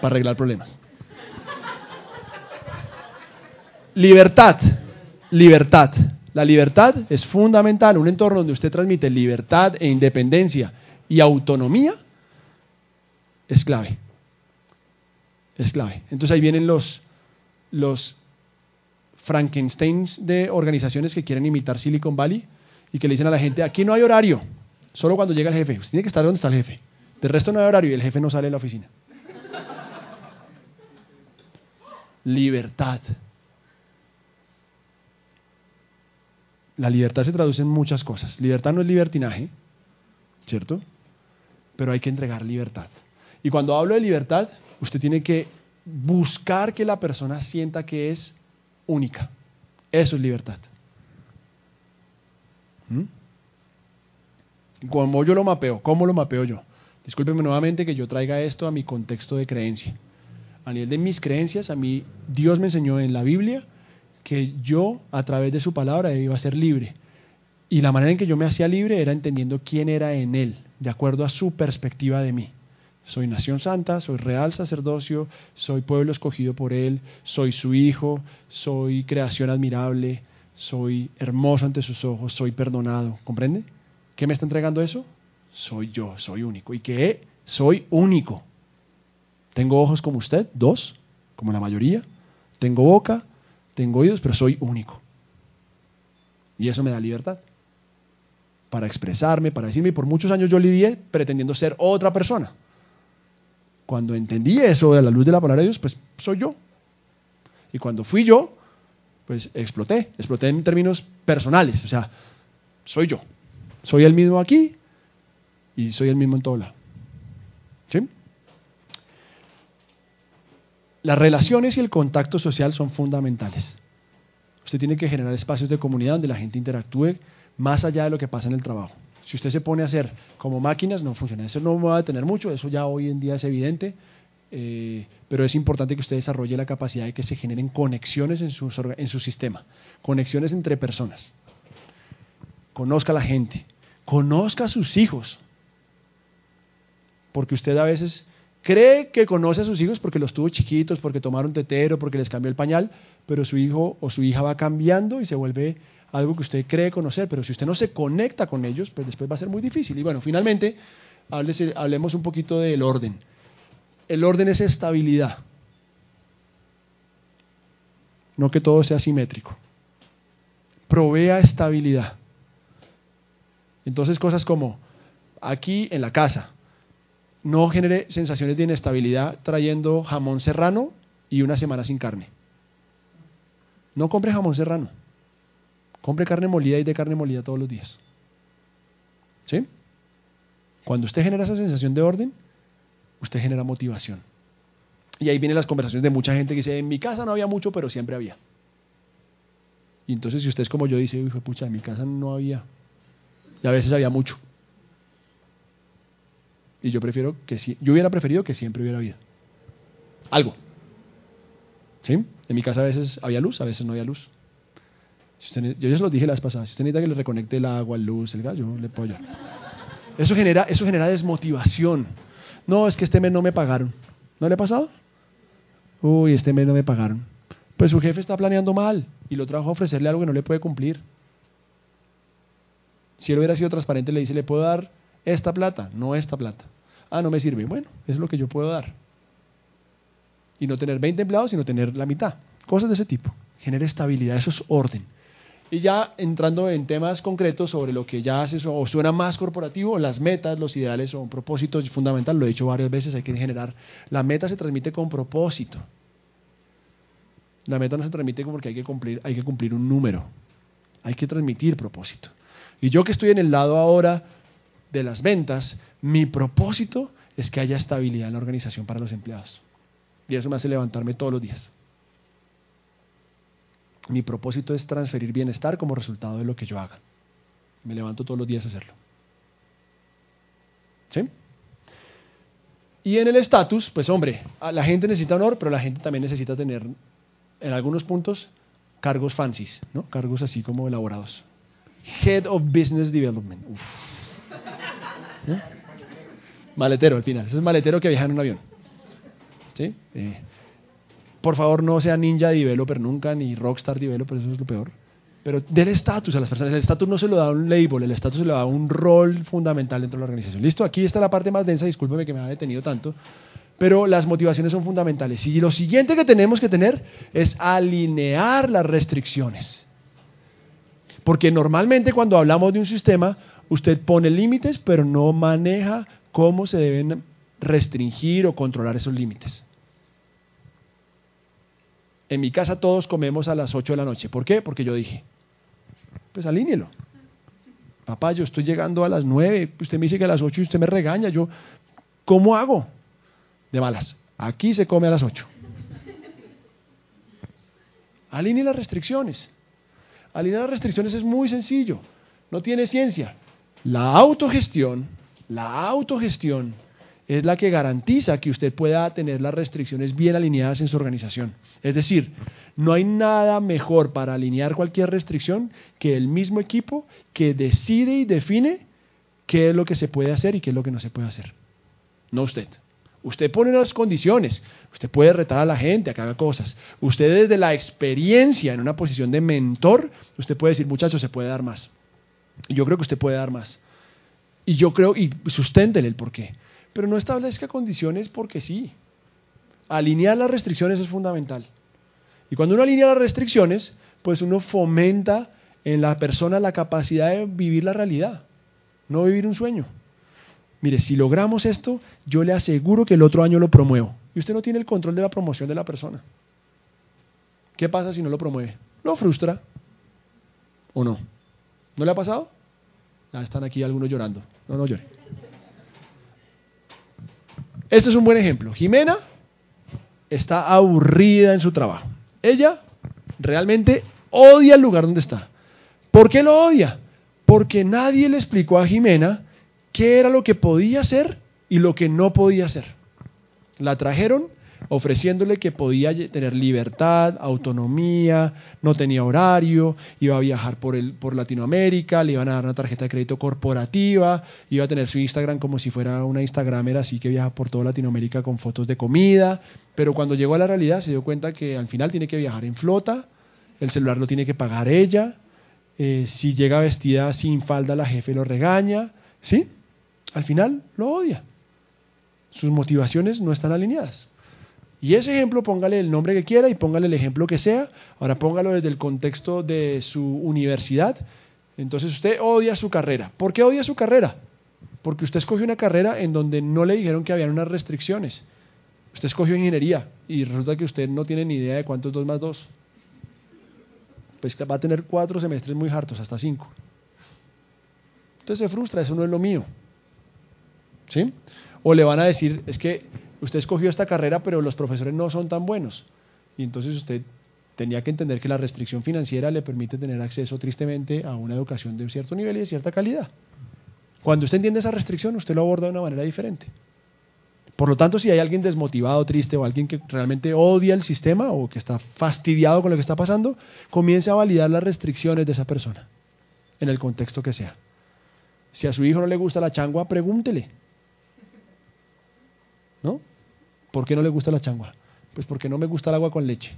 Para arreglar problemas. Libertad. Libertad. La libertad es fundamental. Un entorno donde usted transmite libertad e independencia y autonomía es clave. Es clave. Entonces ahí vienen los, los Frankensteins de organizaciones que quieren imitar Silicon Valley y que le dicen a la gente, aquí no hay horario, solo cuando llega el jefe. Usted tiene que estar donde está el jefe. De resto no hay horario y el jefe no sale de la oficina. Libertad. La libertad se traduce en muchas cosas. Libertad no es libertinaje, ¿cierto? Pero hay que entregar libertad. Y cuando hablo de libertad, usted tiene que buscar que la persona sienta que es única. Eso es libertad. ¿Mm? Como yo lo mapeo, ¿cómo lo mapeo yo? Discúlpenme nuevamente que yo traiga esto a mi contexto de creencia. A nivel de mis creencias, a mí Dios me enseñó en la Biblia que yo, a través de su palabra, iba a ser libre. Y la manera en que yo me hacía libre era entendiendo quién era en Él, de acuerdo a su perspectiva de mí. Soy nación santa, soy real sacerdocio, soy pueblo escogido por Él, soy su hijo, soy creación admirable, soy hermoso ante sus ojos, soy perdonado. ¿Comprende? ¿Qué me está entregando eso? Soy yo, soy único. ¿Y qué? Soy único. Tengo ojos como usted, dos, como la mayoría. Tengo boca, tengo oídos, pero soy único. Y eso me da libertad para expresarme, para decirme. Y por muchos años yo lidié pretendiendo ser otra persona. Cuando entendí eso de la luz de la palabra de Dios, pues soy yo. Y cuando fui yo, pues exploté. Exploté en términos personales. O sea, soy yo. Soy el mismo aquí y soy el mismo en todo lado. ¿Sí? Las relaciones y el contacto social son fundamentales. Usted tiene que generar espacios de comunidad donde la gente interactúe más allá de lo que pasa en el trabajo. Si usted se pone a hacer como máquinas, no funciona. Eso no va a detener mucho, eso ya hoy en día es evidente, eh, pero es importante que usted desarrolle la capacidad de que se generen conexiones en su, en su sistema, conexiones entre personas. Conozca a la gente, conozca a sus hijos, porque usted a veces cree que conoce a sus hijos porque los tuvo chiquitos, porque tomaron tetero, porque les cambió el pañal, pero su hijo o su hija va cambiando y se vuelve algo que usted cree conocer, pero si usted no se conecta con ellos, pues después va a ser muy difícil. Y bueno, finalmente, hablemos un poquito del orden. El orden es estabilidad, no que todo sea simétrico. Provea estabilidad. Entonces cosas como aquí en la casa, no genere sensaciones de inestabilidad trayendo jamón serrano y una semana sin carne. No compre jamón serrano. Compre carne molida y de carne molida todos los días. ¿Sí? Cuando usted genera esa sensación de orden, usted genera motivación. Y ahí vienen las conversaciones de mucha gente que dice, en mi casa no había mucho, pero siempre había. Y entonces si usted es como yo, dice, uy, pucha, en mi casa no había. Y a veces había mucho. Y yo prefiero que si, yo hubiera preferido que siempre hubiera habido. Algo. ¿Sí? En mi casa a veces había luz, a veces no había luz. yo ya se lo dije las pasadas. Si usted necesita que le reconecte el agua, la luz, el gas, yo le puedo Eso genera, eso genera desmotivación. No, es que este mes no me pagaron. ¿No le ha pasado? Uy, este mes no me pagaron. Pues su jefe está planeando mal y lo trajo a ofrecerle algo que no le puede cumplir. Si él hubiera sido transparente, le dice, le puedo dar esta plata, no esta plata. Ah, no me sirve. Bueno, es lo que yo puedo dar. Y no tener 20 empleados, sino tener la mitad. Cosas de ese tipo. Genera estabilidad, eso es orden. Y ya entrando en temas concretos sobre lo que ya hace o suena más corporativo, las metas, los ideales o un propósito es fundamental, lo he dicho varias veces, hay que generar. La meta se transmite con propósito. La meta no se transmite porque hay que cumplir, hay que cumplir un número. Hay que transmitir propósito. Y yo que estoy en el lado ahora de las ventas, mi propósito es que haya estabilidad en la organización para los empleados. Y eso me hace levantarme todos los días. Mi propósito es transferir bienestar como resultado de lo que yo haga. Me levanto todos los días a hacerlo. ¿Sí? Y en el estatus, pues hombre, la gente necesita honor, pero la gente también necesita tener, en algunos puntos, cargos fancies, ¿no? Cargos así como elaborados. Head of Business Development. Maletero al final. Ese es maletero que viaja en un avión. ¿Sí? Eh, por favor, no sea ninja developer nunca, ni rockstar developer, eso es lo peor. Pero del estatus a las personas. El estatus no se lo da un label, el estatus se lo da un rol fundamental dentro de la organización. Listo, aquí está la parte más densa, discúlpeme que me haya detenido tanto. Pero las motivaciones son fundamentales. Y lo siguiente que tenemos que tener es alinear las restricciones. Porque normalmente cuando hablamos de un sistema, usted pone límites, pero no maneja cómo se deben restringir o controlar esos límites. En mi casa todos comemos a las 8 de la noche. ¿Por qué? Porque yo dije, pues alíñelo. Papá, yo estoy llegando a las 9, usted me dice que a las 8 y usted me regaña. Yo, ¿cómo hago? De malas. Aquí se come a las 8. Alinee las restricciones. Alinear las restricciones es muy sencillo, no tiene ciencia. La autogestión, la autogestión es la que garantiza que usted pueda tener las restricciones bien alineadas en su organización. Es decir, no hay nada mejor para alinear cualquier restricción que el mismo equipo que decide y define qué es lo que se puede hacer y qué es lo que no se puede hacer. No usted. Usted pone las condiciones, usted puede retar a la gente a que haga cosas. Usted desde la experiencia en una posición de mentor, usted puede decir, muchachos, se puede dar más. Yo creo que usted puede dar más. Y yo creo, y susténtele el porqué. Pero no establezca condiciones porque sí. Alinear las restricciones es fundamental. Y cuando uno alinea las restricciones, pues uno fomenta en la persona la capacidad de vivir la realidad, no vivir un sueño. Mire, si logramos esto, yo le aseguro que el otro año lo promuevo. Y usted no tiene el control de la promoción de la persona. ¿Qué pasa si no lo promueve? Lo frustra. ¿O no? ¿No le ha pasado? Están aquí algunos llorando. No, no llore. Este es un buen ejemplo. Jimena está aburrida en su trabajo. Ella realmente odia el lugar donde está. ¿Por qué lo odia? Porque nadie le explicó a Jimena qué era lo que podía hacer y lo que no podía hacer. La trajeron ofreciéndole que podía tener libertad, autonomía, no tenía horario, iba a viajar por, el, por Latinoamérica, le iban a dar una tarjeta de crédito corporativa, iba a tener su Instagram como si fuera una Instagramer así que viaja por toda Latinoamérica con fotos de comida, pero cuando llegó a la realidad se dio cuenta que al final tiene que viajar en flota, el celular lo tiene que pagar ella, Eh, si llega vestida sin falda, la jefe lo regaña. ¿Sí? Al final lo odia. Sus motivaciones no están alineadas. Y ese ejemplo póngale el nombre que quiera y póngale el ejemplo que sea. Ahora póngalo desde el contexto de su universidad. Entonces usted odia su carrera. ¿Por qué odia su carrera? Porque usted escogió una carrera en donde no le dijeron que había unas restricciones. Usted escogió ingeniería y resulta que usted no tiene ni idea de cuánto es 2 más 2. Pues va a tener cuatro semestres muy hartos, hasta cinco. Entonces se frustra, eso no es lo mío. ¿Sí? O le van a decir, es que usted escogió esta carrera, pero los profesores no son tan buenos. Y entonces usted tenía que entender que la restricción financiera le permite tener acceso tristemente a una educación de un cierto nivel y de cierta calidad. Cuando usted entiende esa restricción, usted lo aborda de una manera diferente. Por lo tanto, si hay alguien desmotivado, triste o alguien que realmente odia el sistema o que está fastidiado con lo que está pasando, comience a validar las restricciones de esa persona, en el contexto que sea. Si a su hijo no le gusta la changua, pregúntele. ¿No? ¿Por qué no le gusta la changua? Pues porque no me gusta el agua con leche.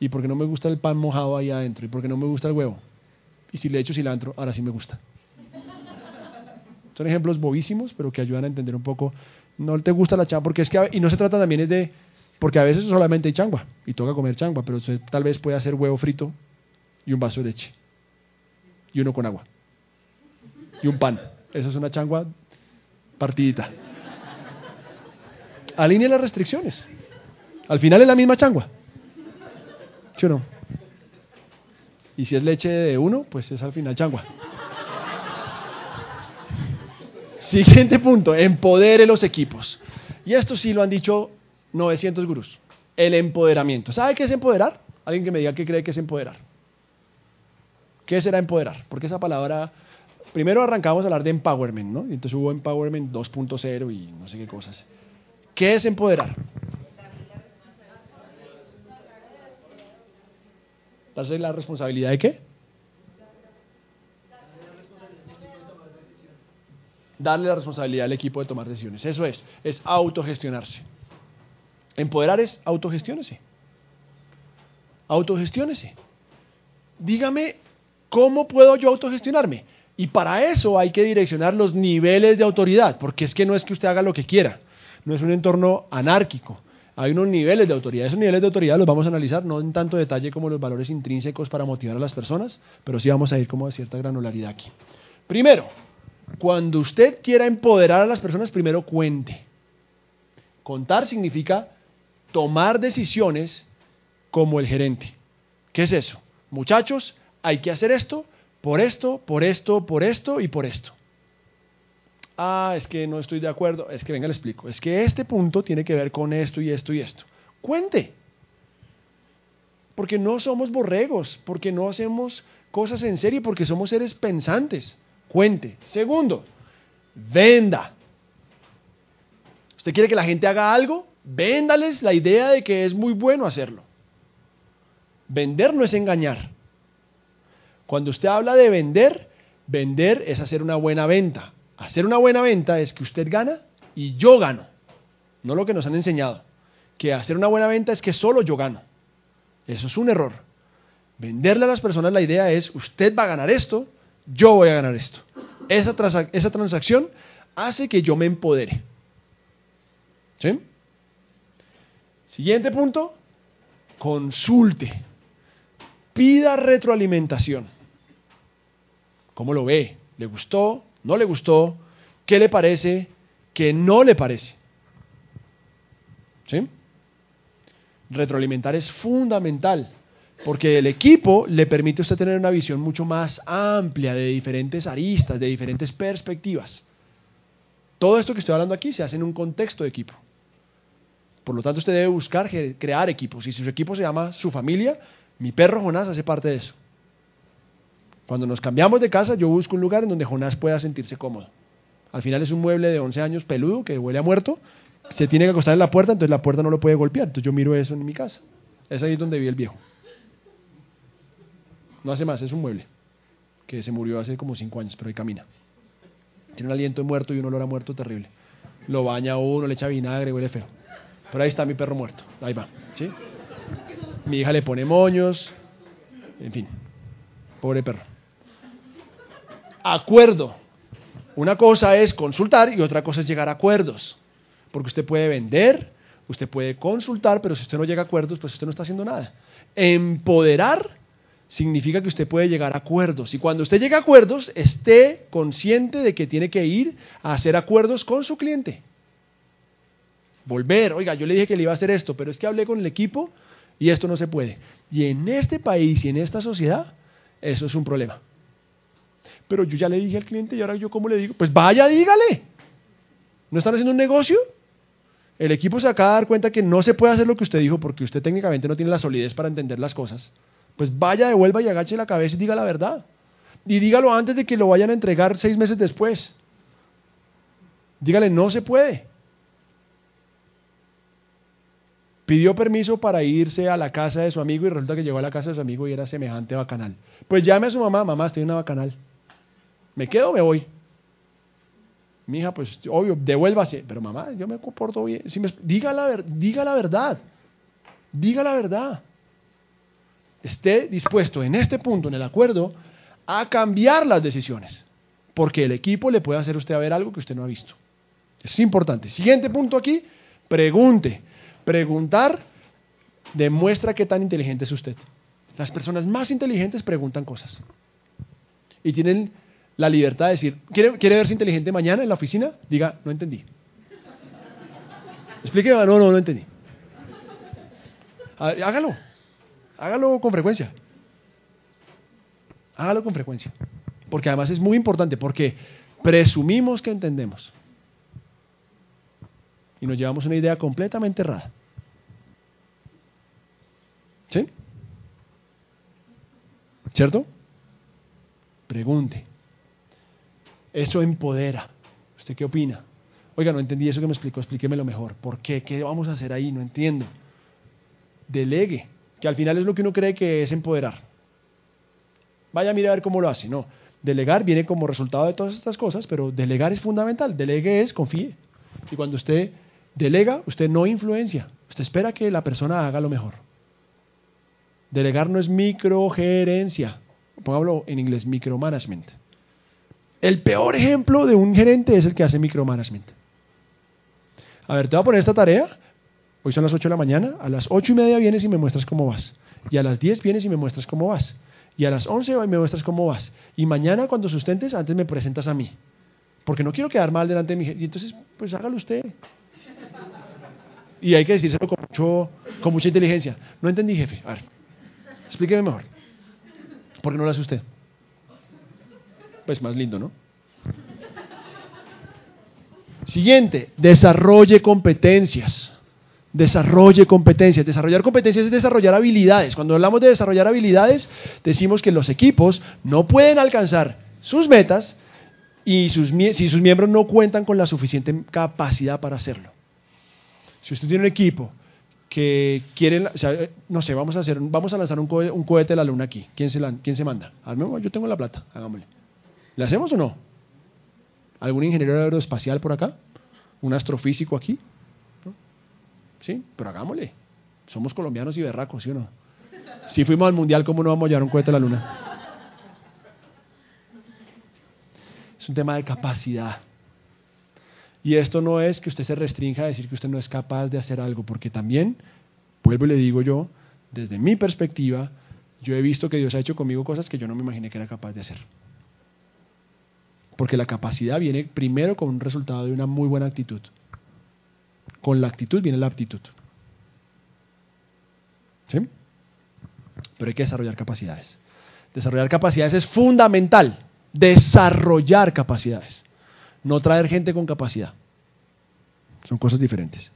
Y porque no me gusta el pan mojado ahí adentro. Y porque no me gusta el huevo. Y si le echo cilantro, ahora sí me gusta. Son ejemplos bobísimos, pero que ayudan a entender un poco. No te gusta la changua, porque es que, y no se trata también es de, porque a veces solamente hay changua, y toca comer changua, pero tal vez puede hacer huevo frito y un vaso de leche. Y uno con agua. Y un pan. Esa es una changua partidita alinee las restricciones. Al final es la misma changua. ¿Sí o no? Y si es leche de uno, pues es al final changua. Siguiente punto, empodere los equipos. Y esto sí lo han dicho 900 gurús. El empoderamiento. ¿Sabe qué es empoderar? Alguien que me diga qué cree que es empoderar. ¿Qué será empoderar? Porque esa palabra, primero arrancamos a hablar de empowerment, ¿no? Entonces hubo empowerment 2.0 y no sé qué cosas. ¿Qué es empoderar? ¿Darse la responsabilidad de qué? Darle la responsabilidad al equipo de tomar decisiones. Eso es, es autogestionarse. Empoderar es autogestiónese. Autogestiónese. Dígame, ¿cómo puedo yo autogestionarme? Y para eso hay que direccionar los niveles de autoridad, porque es que no es que usted haga lo que quiera no es un entorno anárquico. Hay unos niveles de autoridad. Esos niveles de autoridad los vamos a analizar, no en tanto detalle como los valores intrínsecos para motivar a las personas, pero sí vamos a ir como a cierta granularidad aquí. Primero, cuando usted quiera empoderar a las personas, primero cuente. Contar significa tomar decisiones como el gerente. ¿Qué es eso? Muchachos, hay que hacer esto, por esto, por esto, por esto y por esto ah, es que no estoy de acuerdo, es que venga, le explico, es que este punto tiene que ver con esto y esto y esto. Cuente. Porque no somos borregos, porque no hacemos cosas en serio, porque somos seres pensantes. Cuente. Segundo, venda. ¿Usted quiere que la gente haga algo? Véndales la idea de que es muy bueno hacerlo. Vender no es engañar. Cuando usted habla de vender, vender es hacer una buena venta. Hacer una buena venta es que usted gana y yo gano. No lo que nos han enseñado. Que hacer una buena venta es que solo yo gano. Eso es un error. Venderle a las personas la idea es, usted va a ganar esto, yo voy a ganar esto. Esa, esa transacción hace que yo me empodere. ¿Sí? Siguiente punto, consulte. Pida retroalimentación. ¿Cómo lo ve? ¿Le gustó? No le gustó, qué le parece, qué no le parece. ¿Sí? Retroalimentar es fundamental, porque el equipo le permite a usted tener una visión mucho más amplia de diferentes aristas, de diferentes perspectivas. Todo esto que estoy hablando aquí se hace en un contexto de equipo. Por lo tanto, usted debe buscar crear equipos. Y si su equipo se llama su familia, mi perro Jonás hace parte de eso. Cuando nos cambiamos de casa, yo busco un lugar en donde Jonás pueda sentirse cómodo. Al final es un mueble de 11 años peludo que huele a muerto. Se tiene que acostar en la puerta, entonces la puerta no lo puede golpear. Entonces yo miro eso en mi casa. Es ahí donde vi el viejo. No hace más, es un mueble que se murió hace como 5 años, pero ahí camina. Tiene un aliento de muerto y un olor a muerto terrible. Lo baña uno, le echa vinagre, huele feo. Pero ahí está mi perro muerto. Ahí va. ¿sí? Mi hija le pone moños. En fin, pobre perro. Acuerdo. Una cosa es consultar y otra cosa es llegar a acuerdos. Porque usted puede vender, usted puede consultar, pero si usted no llega a acuerdos, pues usted no está haciendo nada. Empoderar significa que usted puede llegar a acuerdos. Y cuando usted llega a acuerdos, esté consciente de que tiene que ir a hacer acuerdos con su cliente. Volver, oiga, yo le dije que le iba a hacer esto, pero es que hablé con el equipo y esto no se puede. Y en este país y en esta sociedad, eso es un problema pero yo ya le dije al cliente y ahora yo cómo le digo, pues vaya, dígale. ¿No están haciendo un negocio? El equipo se acaba de dar cuenta que no se puede hacer lo que usted dijo porque usted técnicamente no tiene la solidez para entender las cosas. Pues vaya, devuelva y agache la cabeza y diga la verdad. Y dígalo antes de que lo vayan a entregar seis meses después. Dígale, no se puede. Pidió permiso para irse a la casa de su amigo y resulta que llegó a la casa de su amigo y era semejante bacanal. Pues llame a su mamá, mamá, estoy en una bacanal. ¿Me quedo o me voy? Mi hija, pues obvio, devuélvase. Pero mamá, yo me comporto bien. Si me, diga, la, diga la verdad. Diga la verdad. Esté dispuesto en este punto, en el acuerdo, a cambiar las decisiones. Porque el equipo le puede hacer a usted a ver algo que usted no ha visto. Es importante. Siguiente punto aquí, pregunte. Preguntar demuestra qué tan inteligente es usted. Las personas más inteligentes preguntan cosas. Y tienen la libertad de decir, ¿quiere, ¿quiere verse inteligente mañana en la oficina? Diga, no entendí. Explíqueme, no, no, no entendí. Hágalo. Hágalo con frecuencia. Hágalo con frecuencia. Porque además es muy importante, porque presumimos que entendemos. Y nos llevamos una idea completamente errada. ¿Sí? ¿Cierto? Pregunte. Eso empodera. ¿Usted qué opina? Oiga, no entendí eso que me explicó, explíquemelo mejor. ¿Por qué? ¿Qué vamos a hacer ahí? No entiendo. Delegue, que al final es lo que uno cree que es empoderar. Vaya a mirar a ver cómo lo hace. No, delegar viene como resultado de todas estas cosas, pero delegar es fundamental. Delegue es confíe. Y cuando usted delega, usted no influencia. Usted espera que la persona haga lo mejor. Delegar no es microgerencia. Póngalo en inglés, micromanagement. El peor ejemplo de un gerente es el que hace micromanagement. A ver, te voy a poner esta tarea. Hoy son las 8 de la mañana. A las 8 y media vienes y me muestras cómo vas. Y a las 10 vienes y me muestras cómo vas. Y a las 11 me muestras cómo vas. Y mañana cuando sustentes, antes me presentas a mí. Porque no quiero quedar mal delante de mi gente. Y entonces, pues hágalo usted. Y hay que decírselo con, mucho, con mucha inteligencia. No entendí, jefe. A ver, explíqueme mejor. ¿Por qué no lo hace usted? Pues más lindo, ¿no? Siguiente, desarrolle competencias. Desarrolle competencias. Desarrollar competencias es desarrollar habilidades. Cuando hablamos de desarrollar habilidades, decimos que los equipos no pueden alcanzar sus metas y sus, si sus miembros no cuentan con la suficiente capacidad para hacerlo. Si usted tiene un equipo que quiere, no sé, vamos a hacer, vamos a lanzar un cohete, a la luna aquí. ¿Quién se, quién se manda? Yo tengo la plata, hagámosle. ¿Le hacemos o no? ¿Algún ingeniero aeroespacial por acá? ¿Un astrofísico aquí? Sí, pero hagámosle. Somos colombianos y berracos, ¿sí o no? Si fuimos al mundial, ¿cómo no vamos a llevar un cohete a la luna? Es un tema de capacidad. Y esto no es que usted se restrinja a decir que usted no es capaz de hacer algo, porque también, vuelvo y le digo yo, desde mi perspectiva, yo he visto que Dios ha hecho conmigo cosas que yo no me imaginé que era capaz de hacer. Porque la capacidad viene primero con un resultado de una muy buena actitud. Con la actitud viene la aptitud. ¿Sí? Pero hay que desarrollar capacidades. Desarrollar capacidades es fundamental. Desarrollar capacidades. No traer gente con capacidad. Son cosas diferentes.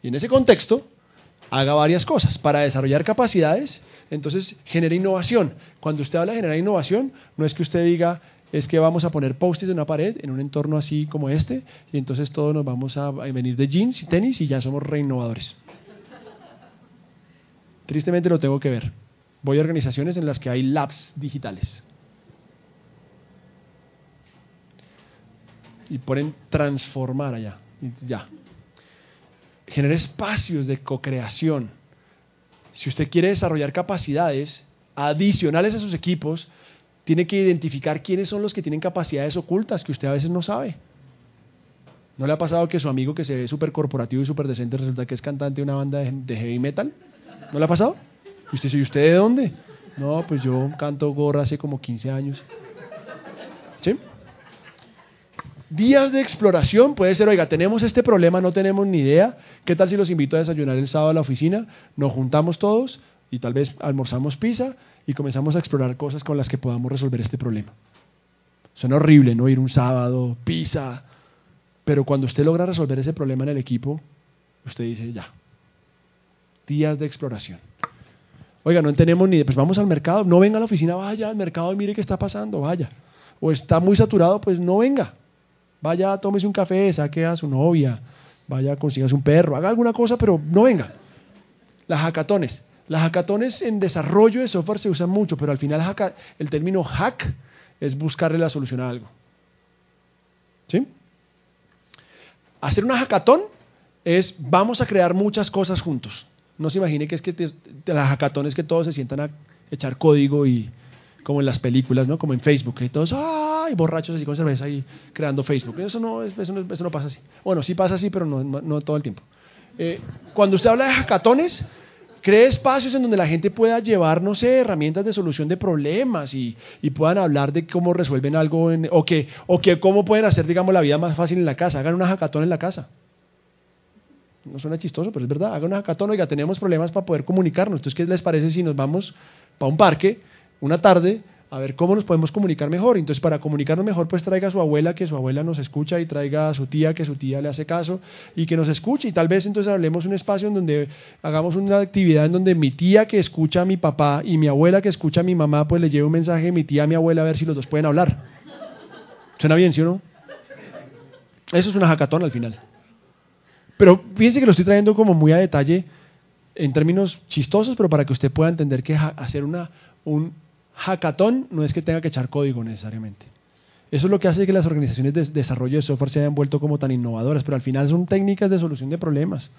Y en ese contexto, haga varias cosas. Para desarrollar capacidades, entonces genera innovación. Cuando usted habla de generar innovación, no es que usted diga, es que vamos a poner post-it en una pared en un entorno así como este y entonces todos nos vamos a venir de jeans y tenis y ya somos reinnovadores. Tristemente lo tengo que ver. Voy a organizaciones en las que hay labs digitales. Y ponen transformar allá. ya. Genera espacios de co-creación. Si usted quiere desarrollar capacidades adicionales a sus equipos, Tiene que identificar quiénes son los que tienen capacidades ocultas que usted a veces no sabe. ¿No le ha pasado que su amigo que se ve súper corporativo y súper decente resulta que es cantante de una banda de, heavy metal? ¿No le ha pasado? Y usted dice, ¿y usted de dónde? No, pues yo canto gorra hace como 15 años. ¿Sí? Días de exploración puede ser, oiga, tenemos este problema, no tenemos ni idea. ¿Qué tal si los invito a desayunar el sábado a la oficina? Nos juntamos todos y tal vez almorzamos pizza y comenzamos a explorar cosas con las que podamos resolver este problema. Suena horrible, ¿no? Ir un sábado, pizza, pero cuando usted logra resolver ese problema en el equipo, usted dice, ya, días de exploración. Oiga, no tenemos ni, pues vamos al mercado, no venga a la oficina, vaya al mercado y mire qué está pasando, vaya. O está muy saturado, pues no venga. Vaya, tómese un café, saque a su novia, vaya, consígase un perro, haga alguna cosa, pero no venga. Las hackatones. Las hackatones en desarrollo de software se usan mucho, pero al final el término hack es buscarle la solución a algo. ¿Sí? Hacer una hackathon es vamos a crear muchas cosas juntos. No se imagine que es que te, las hackathon es que todos se sientan a echar código y como en las películas, ¿no? Como en Facebook, y todos, ¡ay! borrachos así con cerveza ahí creando Facebook. Eso no, eso no, eso no pasa así. Bueno, sí pasa así, pero no, no, todo el tiempo. Eh, cuando usted habla de hackatones, cree espacios en donde la gente pueda llevar, no sé, herramientas de solución de problemas y, y puedan hablar de cómo resuelven algo en, o, que, o que cómo pueden hacer, digamos, la vida más fácil en la casa. Hagan una hackathon en la casa. No suena chistoso, pero es verdad. Hagan una hackathon, oiga, tenemos problemas para poder comunicarnos. Entonces, ¿qué les parece si nos vamos para un parque una tarde a ver cómo nos podemos comunicar mejor. Entonces, para comunicarnos mejor, pues traiga a su abuela, que su abuela nos escucha, y traiga a su tía, que su tía le hace caso, y que nos escuche. Y tal vez entonces hablemos un espacio en donde hagamos una actividad en donde mi tía que escucha a mi papá y mi abuela que escucha a mi mamá, pues le lleve un mensaje a mi tía a mi abuela a ver si los dos pueden hablar. ¿Suena bien, sí o no? Eso es una jacatón al final. Pero fíjense que lo estoy trayendo como muy a detalle en términos chistosos, pero para que usted pueda entender que hacer una, un hackathon no es que tenga que echar código necesariamente. Eso es lo que hace que las organizaciones de desarrollo de software se hayan vuelto como tan innovadoras, pero al final son técnicas de solución de problemas.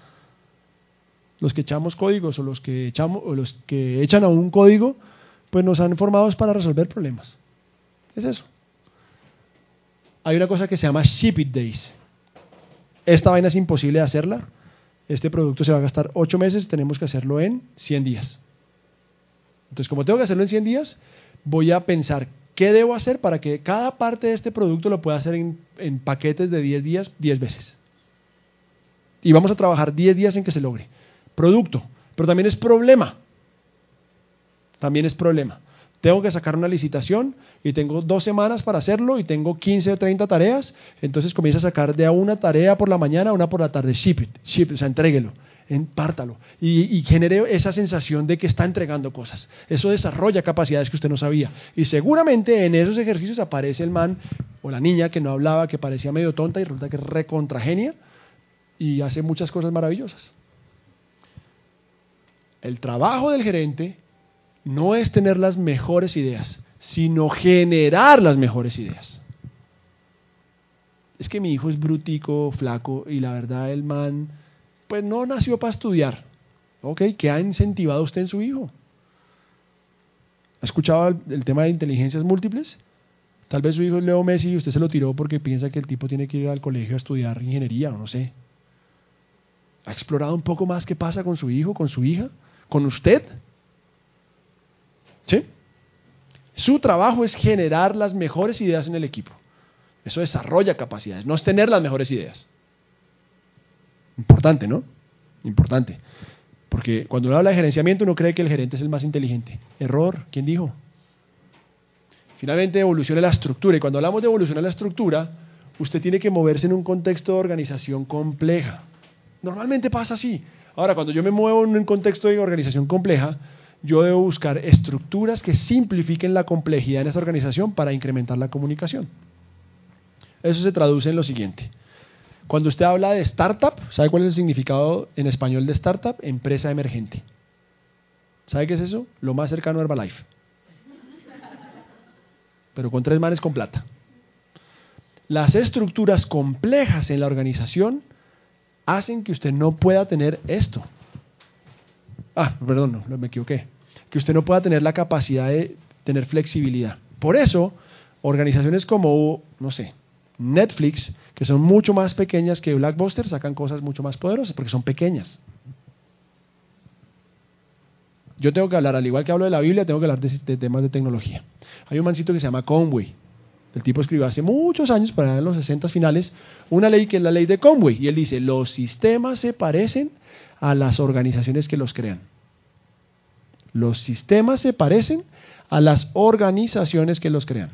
Los que echamos códigos o los que echamos o los que echan a un código, pues nos han formado para resolver problemas. Es eso. Hay una cosa que se llama Ship It Days. Esta vaina es imposible de hacerla. Este producto se va a gastar 8 meses, tenemos que hacerlo en 100 días. Entonces, como tengo que hacerlo en 100 días, voy a pensar qué debo hacer para que cada parte de este producto lo pueda hacer en, paquetes de 10 días, 10 veces. Y vamos a trabajar 10 días en que se logre. Producto, pero también es problema. También es problema. Tengo que sacar una licitación y tengo dos semanas para hacerlo y tengo 15 o 30 tareas. Entonces comienza a sacar de a una tarea por la mañana, una por la tarde. Ship it, ship o sea, entréguelo pártalo y, genere esa sensación de que está entregando cosas. Eso desarrolla capacidades que usted no sabía. Y seguramente en esos ejercicios aparece el man o la niña que no hablaba, que parecía medio tonta y resulta que es recontragenia y hace muchas cosas maravillosas. El trabajo del gerente no es tener las mejores ideas, sino generar las mejores ideas. Es que mi hijo es brutico, flaco, y la verdad el man pues no nació para estudiar. ¿Ok? ¿Qué ha incentivado usted en su hijo? ¿Ha escuchado el, tema de inteligencias múltiples? Tal vez su hijo es Leo Messi y usted se lo tiró porque piensa que el tipo tiene que ir al colegio a estudiar ingeniería o no sé. ¿Ha explorado un poco más qué pasa con su hijo, con su hija, con usted? ¿Sí? Su trabajo es generar las mejores ideas en el equipo. Eso desarrolla capacidades, no es tener las mejores ideas. Importante, ¿no? Importante. Porque cuando uno habla de gerenciamiento, uno cree que el gerente es el más inteligente. Error, ¿quién dijo? Finalmente evoluciona la estructura. Y cuando hablamos de evolucionar la estructura, usted tiene que moverse en un contexto de organización compleja. Normalmente pasa así. Ahora, cuando yo me muevo en un contexto de organización compleja, yo debo buscar estructuras que simplifiquen la complejidad en esa organización para incrementar la comunicación. Eso se traduce en lo siguiente. Cuando usted habla de startup, ¿sabe cuál es el significado en español de startup? Empresa emergente. ¿Sabe qué es eso? Lo más cercano a Herbalife. Pero con tres manes con plata. Las estructuras complejas en la organización hacen que usted no pueda tener esto. Ah, perdón, no, me equivoqué. Que usted no pueda tener la capacidad de tener flexibilidad. Por eso, organizaciones como, no sé, Netflix, que son mucho más pequeñas que Blackbuster, sacan cosas mucho más poderosas porque son pequeñas. Yo tengo que hablar, al igual que hablo de la Biblia, tengo que hablar de, temas de tecnología. Hay un mancito que se llama Conway. El tipo escribió hace muchos años, para los 60 finales, una ley que es la ley de Conway. Y él dice, los sistemas se parecen a las organizaciones que los crean. Los sistemas se parecen a las organizaciones que los crean.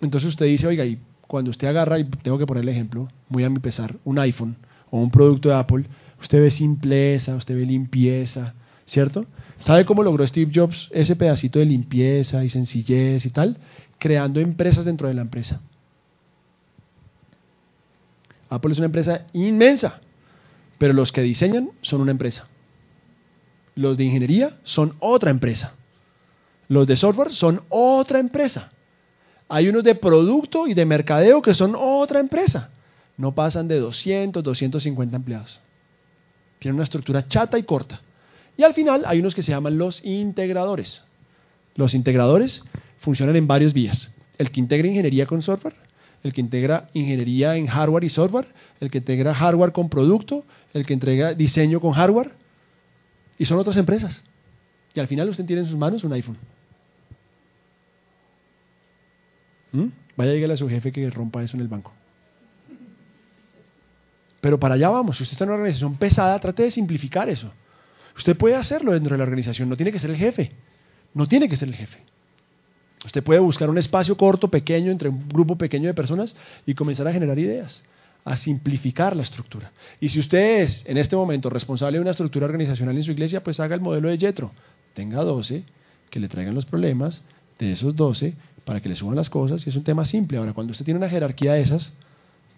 Entonces usted dice, oiga, y cuando usted agarra, y tengo que poner el ejemplo, muy a mi pesar, un iPhone o un producto de Apple, usted ve simpleza, usted ve limpieza, ¿cierto? ¿Sabe cómo logró Steve Jobs ese pedacito de limpieza y sencillez y tal? Creando empresas dentro de la empresa. Apple es una empresa inmensa, pero los que diseñan son una empresa. Los de ingeniería son otra empresa. Los de software son otra empresa. Hay unos de producto y de mercadeo que son otra empresa. No pasan de 200, 250 empleados. Tienen una estructura chata y corta. Y al final hay unos que se llaman los integradores. Los integradores funcionan en varias vías. El que integra ingeniería con software, el que integra ingeniería en hardware y software, el que integra hardware con producto, el que entrega diseño con hardware. Y son otras empresas. Y al final usted tiene en sus manos un iPhone. ¿Mm? Vaya, dígale a su jefe que rompa eso en el banco. Pero para allá vamos. Si usted está en una organización pesada, trate de simplificar eso. Usted puede hacerlo dentro de la organización, no tiene que ser el jefe. No tiene que ser el jefe. Usted puede buscar un espacio corto, pequeño, entre un grupo pequeño de personas y comenzar a generar ideas, a simplificar la estructura. Y si usted es en este momento responsable de una estructura organizacional en su iglesia, pues haga el modelo de Jetro. Tenga 12 que le traigan los problemas de esos 12 para que le suban las cosas y es un tema simple. Ahora, cuando usted tiene una jerarquía de esas,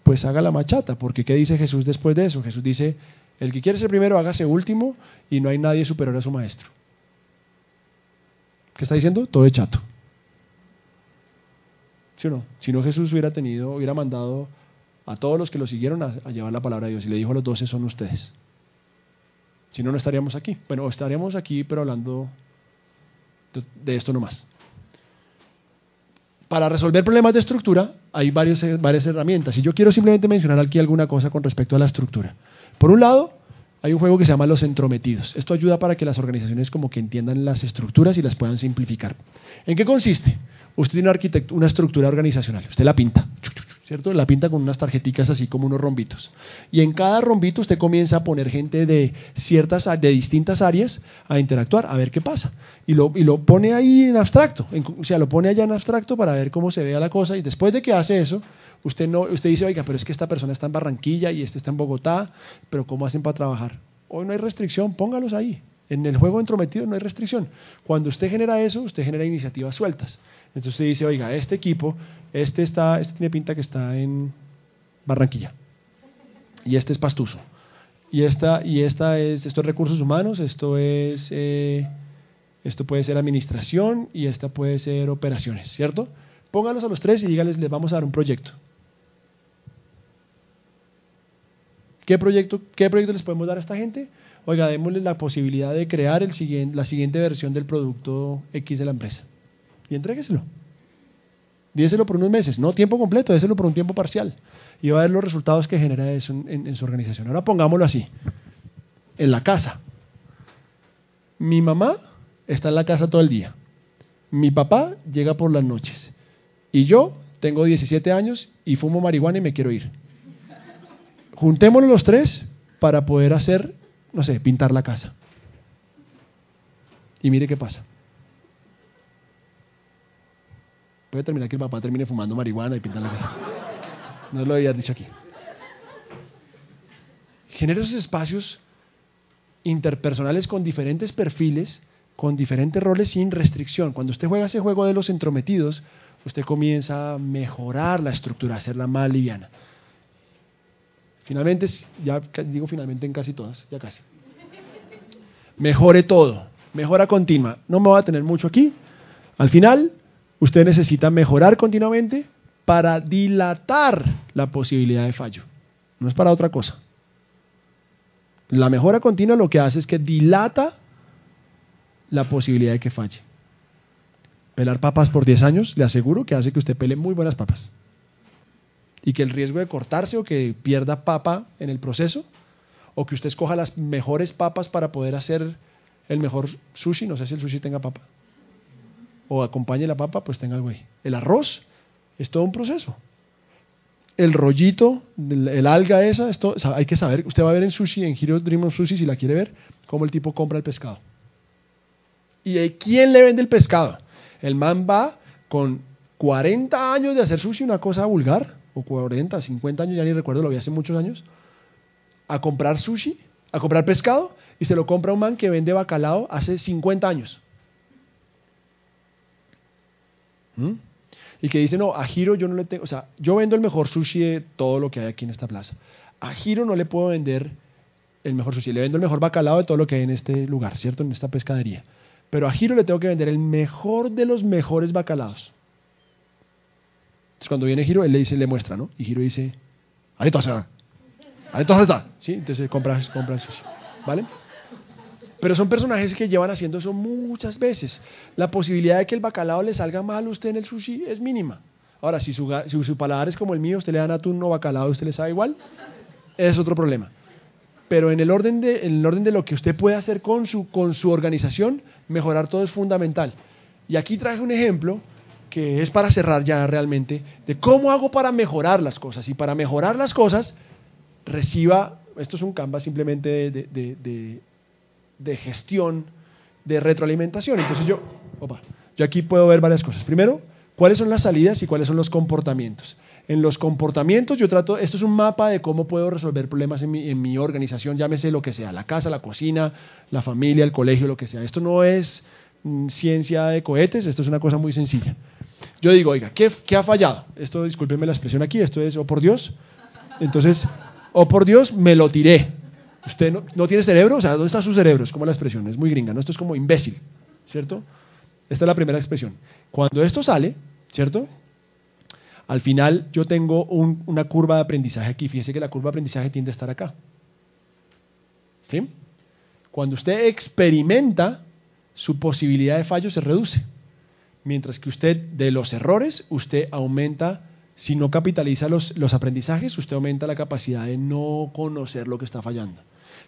pues haga la machata, porque ¿qué dice Jesús después de eso? Jesús dice, el que quiere ser primero, hágase último y no hay nadie superior a su maestro. ¿Qué está diciendo? Todo es chato. ¿Sí o no? Si no, Jesús hubiera tenido, hubiera mandado a todos los que lo siguieron a, llevar la palabra de Dios y le dijo a los doce son ustedes. Si no, no estaríamos aquí. Bueno, estaríamos aquí, pero hablando de, esto nomás. Para resolver problemas de estructura hay varios, varias herramientas y yo quiero simplemente mencionar aquí alguna cosa con respecto a la estructura. Por un lado, hay un juego que se llama los entrometidos. Esto ayuda para que las organizaciones como que entiendan las estructuras y las puedan simplificar. ¿En qué consiste? Usted tiene una, una estructura organizacional, usted la pinta, ¿cierto? La pinta con unas tarjeticas así como unos rombitos. Y en cada rombito usted comienza a poner gente de ciertas, de distintas áreas a interactuar, a ver qué pasa. Y lo, y lo pone ahí en abstracto, o sea, lo pone allá en abstracto para ver cómo se vea la cosa. Y después de que hace eso, usted, no, usted dice, oiga, pero es que esta persona está en Barranquilla y este está en Bogotá, pero ¿cómo hacen para trabajar? Hoy no hay restricción, póngalos ahí. En el juego entrometido no hay restricción. Cuando usted genera eso, usted genera iniciativas sueltas. Entonces usted dice, oiga, este equipo, este, está, este tiene pinta que está en Barranquilla. Y este es Pastuso. Y esta, y esta es, esto es recursos humanos, esto es, eh, esto puede ser administración y esta puede ser operaciones, ¿cierto? Póngalos a los tres y díganles, les vamos a dar un proyecto. ¿Qué proyecto, ¿Qué proyecto les podemos dar a esta gente? Oiga, démosles la posibilidad de crear el siguiente, la siguiente versión del producto X de la empresa y entrégueselo. Déselo por unos meses, no tiempo completo, déselo por un tiempo parcial. Y va a ver los resultados que genera eso en, su organización. Ahora pongámoslo así, en la casa. Mi mamá está en la casa todo el día. Mi papá llega por las noches. Y yo tengo 17 años y fumo marihuana y me quiero ir. Juntémonos los tres para poder hacer, no sé, pintar la casa. Y mire qué pasa. Puede terminar que el papá termine fumando marihuana y pintando la casa. No lo había dicho aquí. Genera esos espacios interpersonales con diferentes perfiles, con diferentes roles sin restricción. Cuando usted juega ese juego de los entrometidos, usted comienza a mejorar la estructura, a hacerla más liviana. Finalmente, ya digo finalmente en casi todas, ya casi. Mejore todo, mejora continua. No me voy a tener mucho aquí. Al final, Usted necesita mejorar continuamente para dilatar la posibilidad de fallo. No es para otra cosa. La mejora continua lo que hace es que dilata la posibilidad de que falle. Pelar papas por 10 años, le aseguro que hace que usted pele muy buenas papas. Y que el riesgo de cortarse o que pierda papa en el proceso, o que usted escoja las mejores papas para poder hacer el mejor sushi, no sé si el sushi tenga papa, o acompañe la papa, pues tenga algo ahí. El arroz es todo un proceso. El rollito, el, alga esa, esto, hay que saber, usted va a ver en sushi, en Hero Dream of Sushi, si la quiere ver, cómo el tipo compra el pescado. ¿Y quién le vende el pescado? El man va con 40 años de hacer sushi, una cosa vulgar, o 40, 50 años, ya ni recuerdo, lo vi hace muchos años, a comprar sushi, a comprar pescado, y se lo compra un man que vende bacalao hace 50 años. ¿Mm? Y que dice, no, a Giro yo no le tengo, o sea, yo vendo el mejor sushi de todo lo que hay aquí en esta plaza. A Giro no le puedo vender el mejor sushi, le vendo el mejor bacalao de todo lo que hay en este lugar, ¿cierto? En esta pescadería. Pero a Giro le tengo que vender el mejor de los mejores bacalaos. Entonces cuando viene Giro, él le dice, le muestra, ¿no? Y Giro dice, ahorita está. Ahorita está. ¿Sí? Entonces compra, compra sushi. ¿Vale? Pero son personajes que llevan haciendo eso muchas veces. La posibilidad de que el bacalao le salga mal a usted en el sushi es mínima. Ahora, si su, si su paladar es como el mío, usted le dan atún o bacalao y usted le sabe igual, es otro problema. Pero en el orden de, en el orden de lo que usted puede hacer con su, con su organización, mejorar todo es fundamental. Y aquí traje un ejemplo que es para cerrar ya realmente, de cómo hago para mejorar las cosas. Y para mejorar las cosas, reciba, esto es un canvas simplemente de gestión de retroalimentación. Entonces yo, opa, yo aquí puedo ver varias cosas. Primero, cuáles son las salidas y cuáles son los comportamientos. En los comportamientos yo trato, esto es un mapa de cómo puedo resolver problemas en mi, en mi organización, llámese lo que sea, la casa, la cocina, la familia, el colegio, lo que sea. Esto no es mm, ciencia de cohetes, esto es una cosa muy sencilla. Yo digo, oiga, ¿qué, ¿qué, ha fallado? Esto, discúlpenme la expresión aquí, esto es, oh por Dios. Entonces, oh por Dios, me lo tiré. ¿Usted no, tiene cerebro? O sea, ¿dónde está su cerebro? Es como la expresión, es muy gringa, ¿no? Esto es como imbécil, ¿cierto? Esta es la primera expresión. Cuando esto sale, ¿cierto? Al final yo tengo una curva de aprendizaje aquí. Fíjese que la curva de aprendizaje tiende a estar acá. ¿Sí? Cuando usted experimenta, su posibilidad de fallo se reduce. Mientras que usted, de los errores, usted aumenta si no capitaliza los, los, aprendizajes, usted aumenta la capacidad de no conocer lo que está fallando.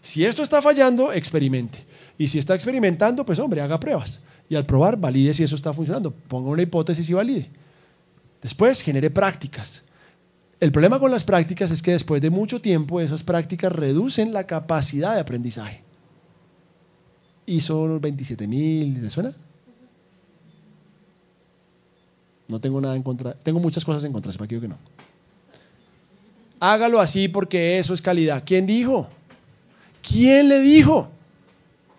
Si esto está fallando, experimente. Y si está experimentando, pues hombre, haga pruebas. Y al probar, valide si eso está funcionando. Ponga una hipótesis y valide. Después, genere prácticas. El problema con las prácticas es que después de mucho tiempo esas prácticas reducen la capacidad de aprendizaje. ISO 27000, ¿le suena? No tengo nada en contra. Tengo muchas cosas en contra, sepa que que no. Hágalo así porque eso es calidad. ¿Quién dijo? ¿Quién le dijo?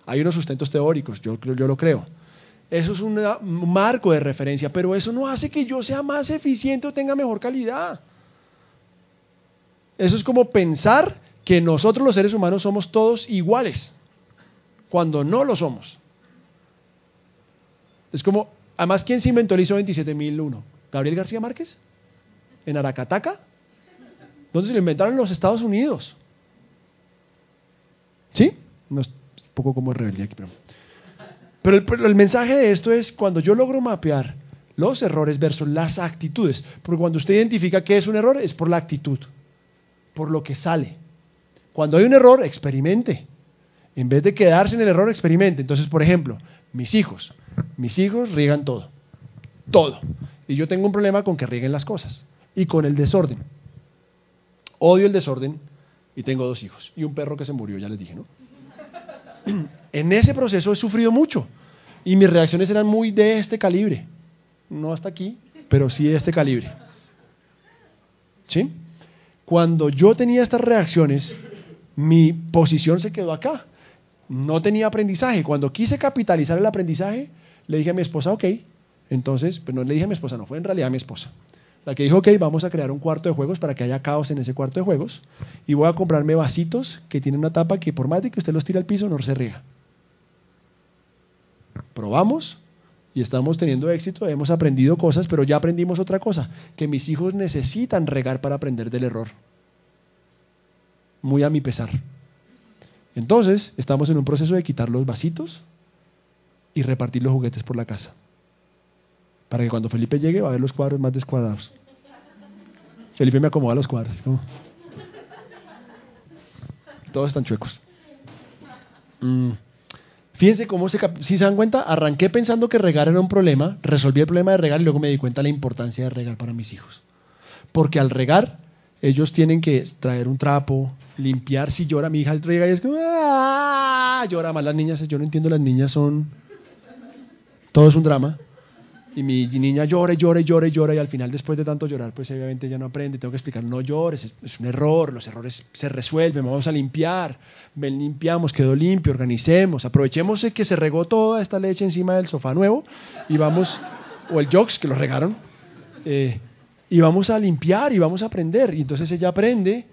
Hay unos sustentos teóricos, yo, yo lo creo. Eso es un marco de referencia, pero eso no hace que yo sea más eficiente o tenga mejor calidad. Eso es como pensar que nosotros los seres humanos somos todos iguales, cuando no lo somos. Es como, además, ¿quién se inventó el ISO 27001? ¿Gabriel García Márquez? ¿En Aracataca? ¿Dónde se lo inventaron en los Estados Unidos? ¿Sí? No es un poco como rebeldía aquí, pero... Pero el, mensaje de esto es cuando yo logro mapear los errores versus las actitudes. Porque cuando usted identifica que es un error, es por la actitud, por lo que sale. Cuando hay un error, experimente. En vez de quedarse en el error, experimente. Entonces, por ejemplo, mis hijos. Mis hijos riegan todo. Todo. Y yo tengo un problema con que rieguen las cosas. Y con el desorden. Odio el desorden y tengo dos hijos. Y un perro que se murió, ya les dije, ¿no? En ese proceso he sufrido mucho y mis reacciones eran muy de este calibre. No hasta aquí, pero sí de este calibre. ¿Sí? Cuando yo tenía estas reacciones, mi posición se quedó acá. No tenía aprendizaje. Cuando quise capitalizar el aprendizaje, le dije a mi esposa, ok. Entonces, pues no le dije a mi esposa, no, fue en realidad a mi esposa. La que dijo, ok, vamos a crear un cuarto de juegos para que haya caos en ese cuarto de juegos. Y voy a comprarme vasitos que tienen una tapa que por más de que usted los tire al piso, no se riega. Probamos y estamos teniendo éxito, hemos aprendido cosas, pero ya aprendimos otra cosa, que mis hijos necesitan regar para aprender del error. Muy a mi pesar. Entonces, estamos en un proceso de quitar los vasitos y repartir los juguetes por la casa. Para que cuando Felipe llegue va a ver los cuadros más descuadrados. Felipe me acomoda los cuadros. Todos están chuecos. Mm. Fíjense cómo se... Si se dan cuenta, arranqué pensando que regar era un problema, resolví el problema de regar y luego me di cuenta de la importancia de regar para mis hijos. Porque al regar, ellos tienen que traer un trapo, limpiar. Si llora, mi hija rega y es como... ¡Ah! Llora más las niñas. Yo no entiendo, las niñas son... Todo es un drama. Y mi niña llora y llora y llora llora y al final después de tanto llorar pues obviamente ya no aprende, tengo que explicar, no llores, es, un error, los errores se resuelven, vamos a limpiar, ven, limpiamos, quedó limpio, organicemos, aprovechemos que se regó toda esta leche encima del sofá nuevo y vamos, o el jocks que lo regaron, eh, y vamos a limpiar y vamos a aprender. Y entonces ella aprende,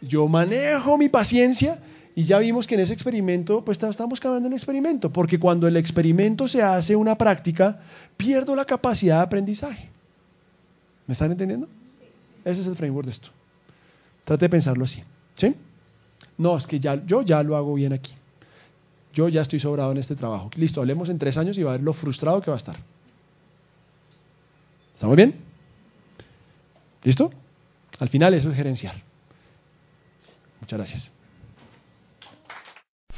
yo manejo mi paciencia y ya vimos que en ese experimento, pues estamos cambiando el experimento, porque cuando el experimento se hace una práctica, pierdo la capacidad de aprendizaje. ¿Me están entendiendo? Ese es el framework de esto. Trate de pensarlo así. ¿Sí? No, es que ya, yo ya lo hago bien aquí. Yo ya estoy sobrado en este trabajo. Listo, hablemos en tres años y va a ver lo frustrado que va a estar. ¿Estamos bien? ¿Listo? Al final eso es gerencial. Muchas gracias.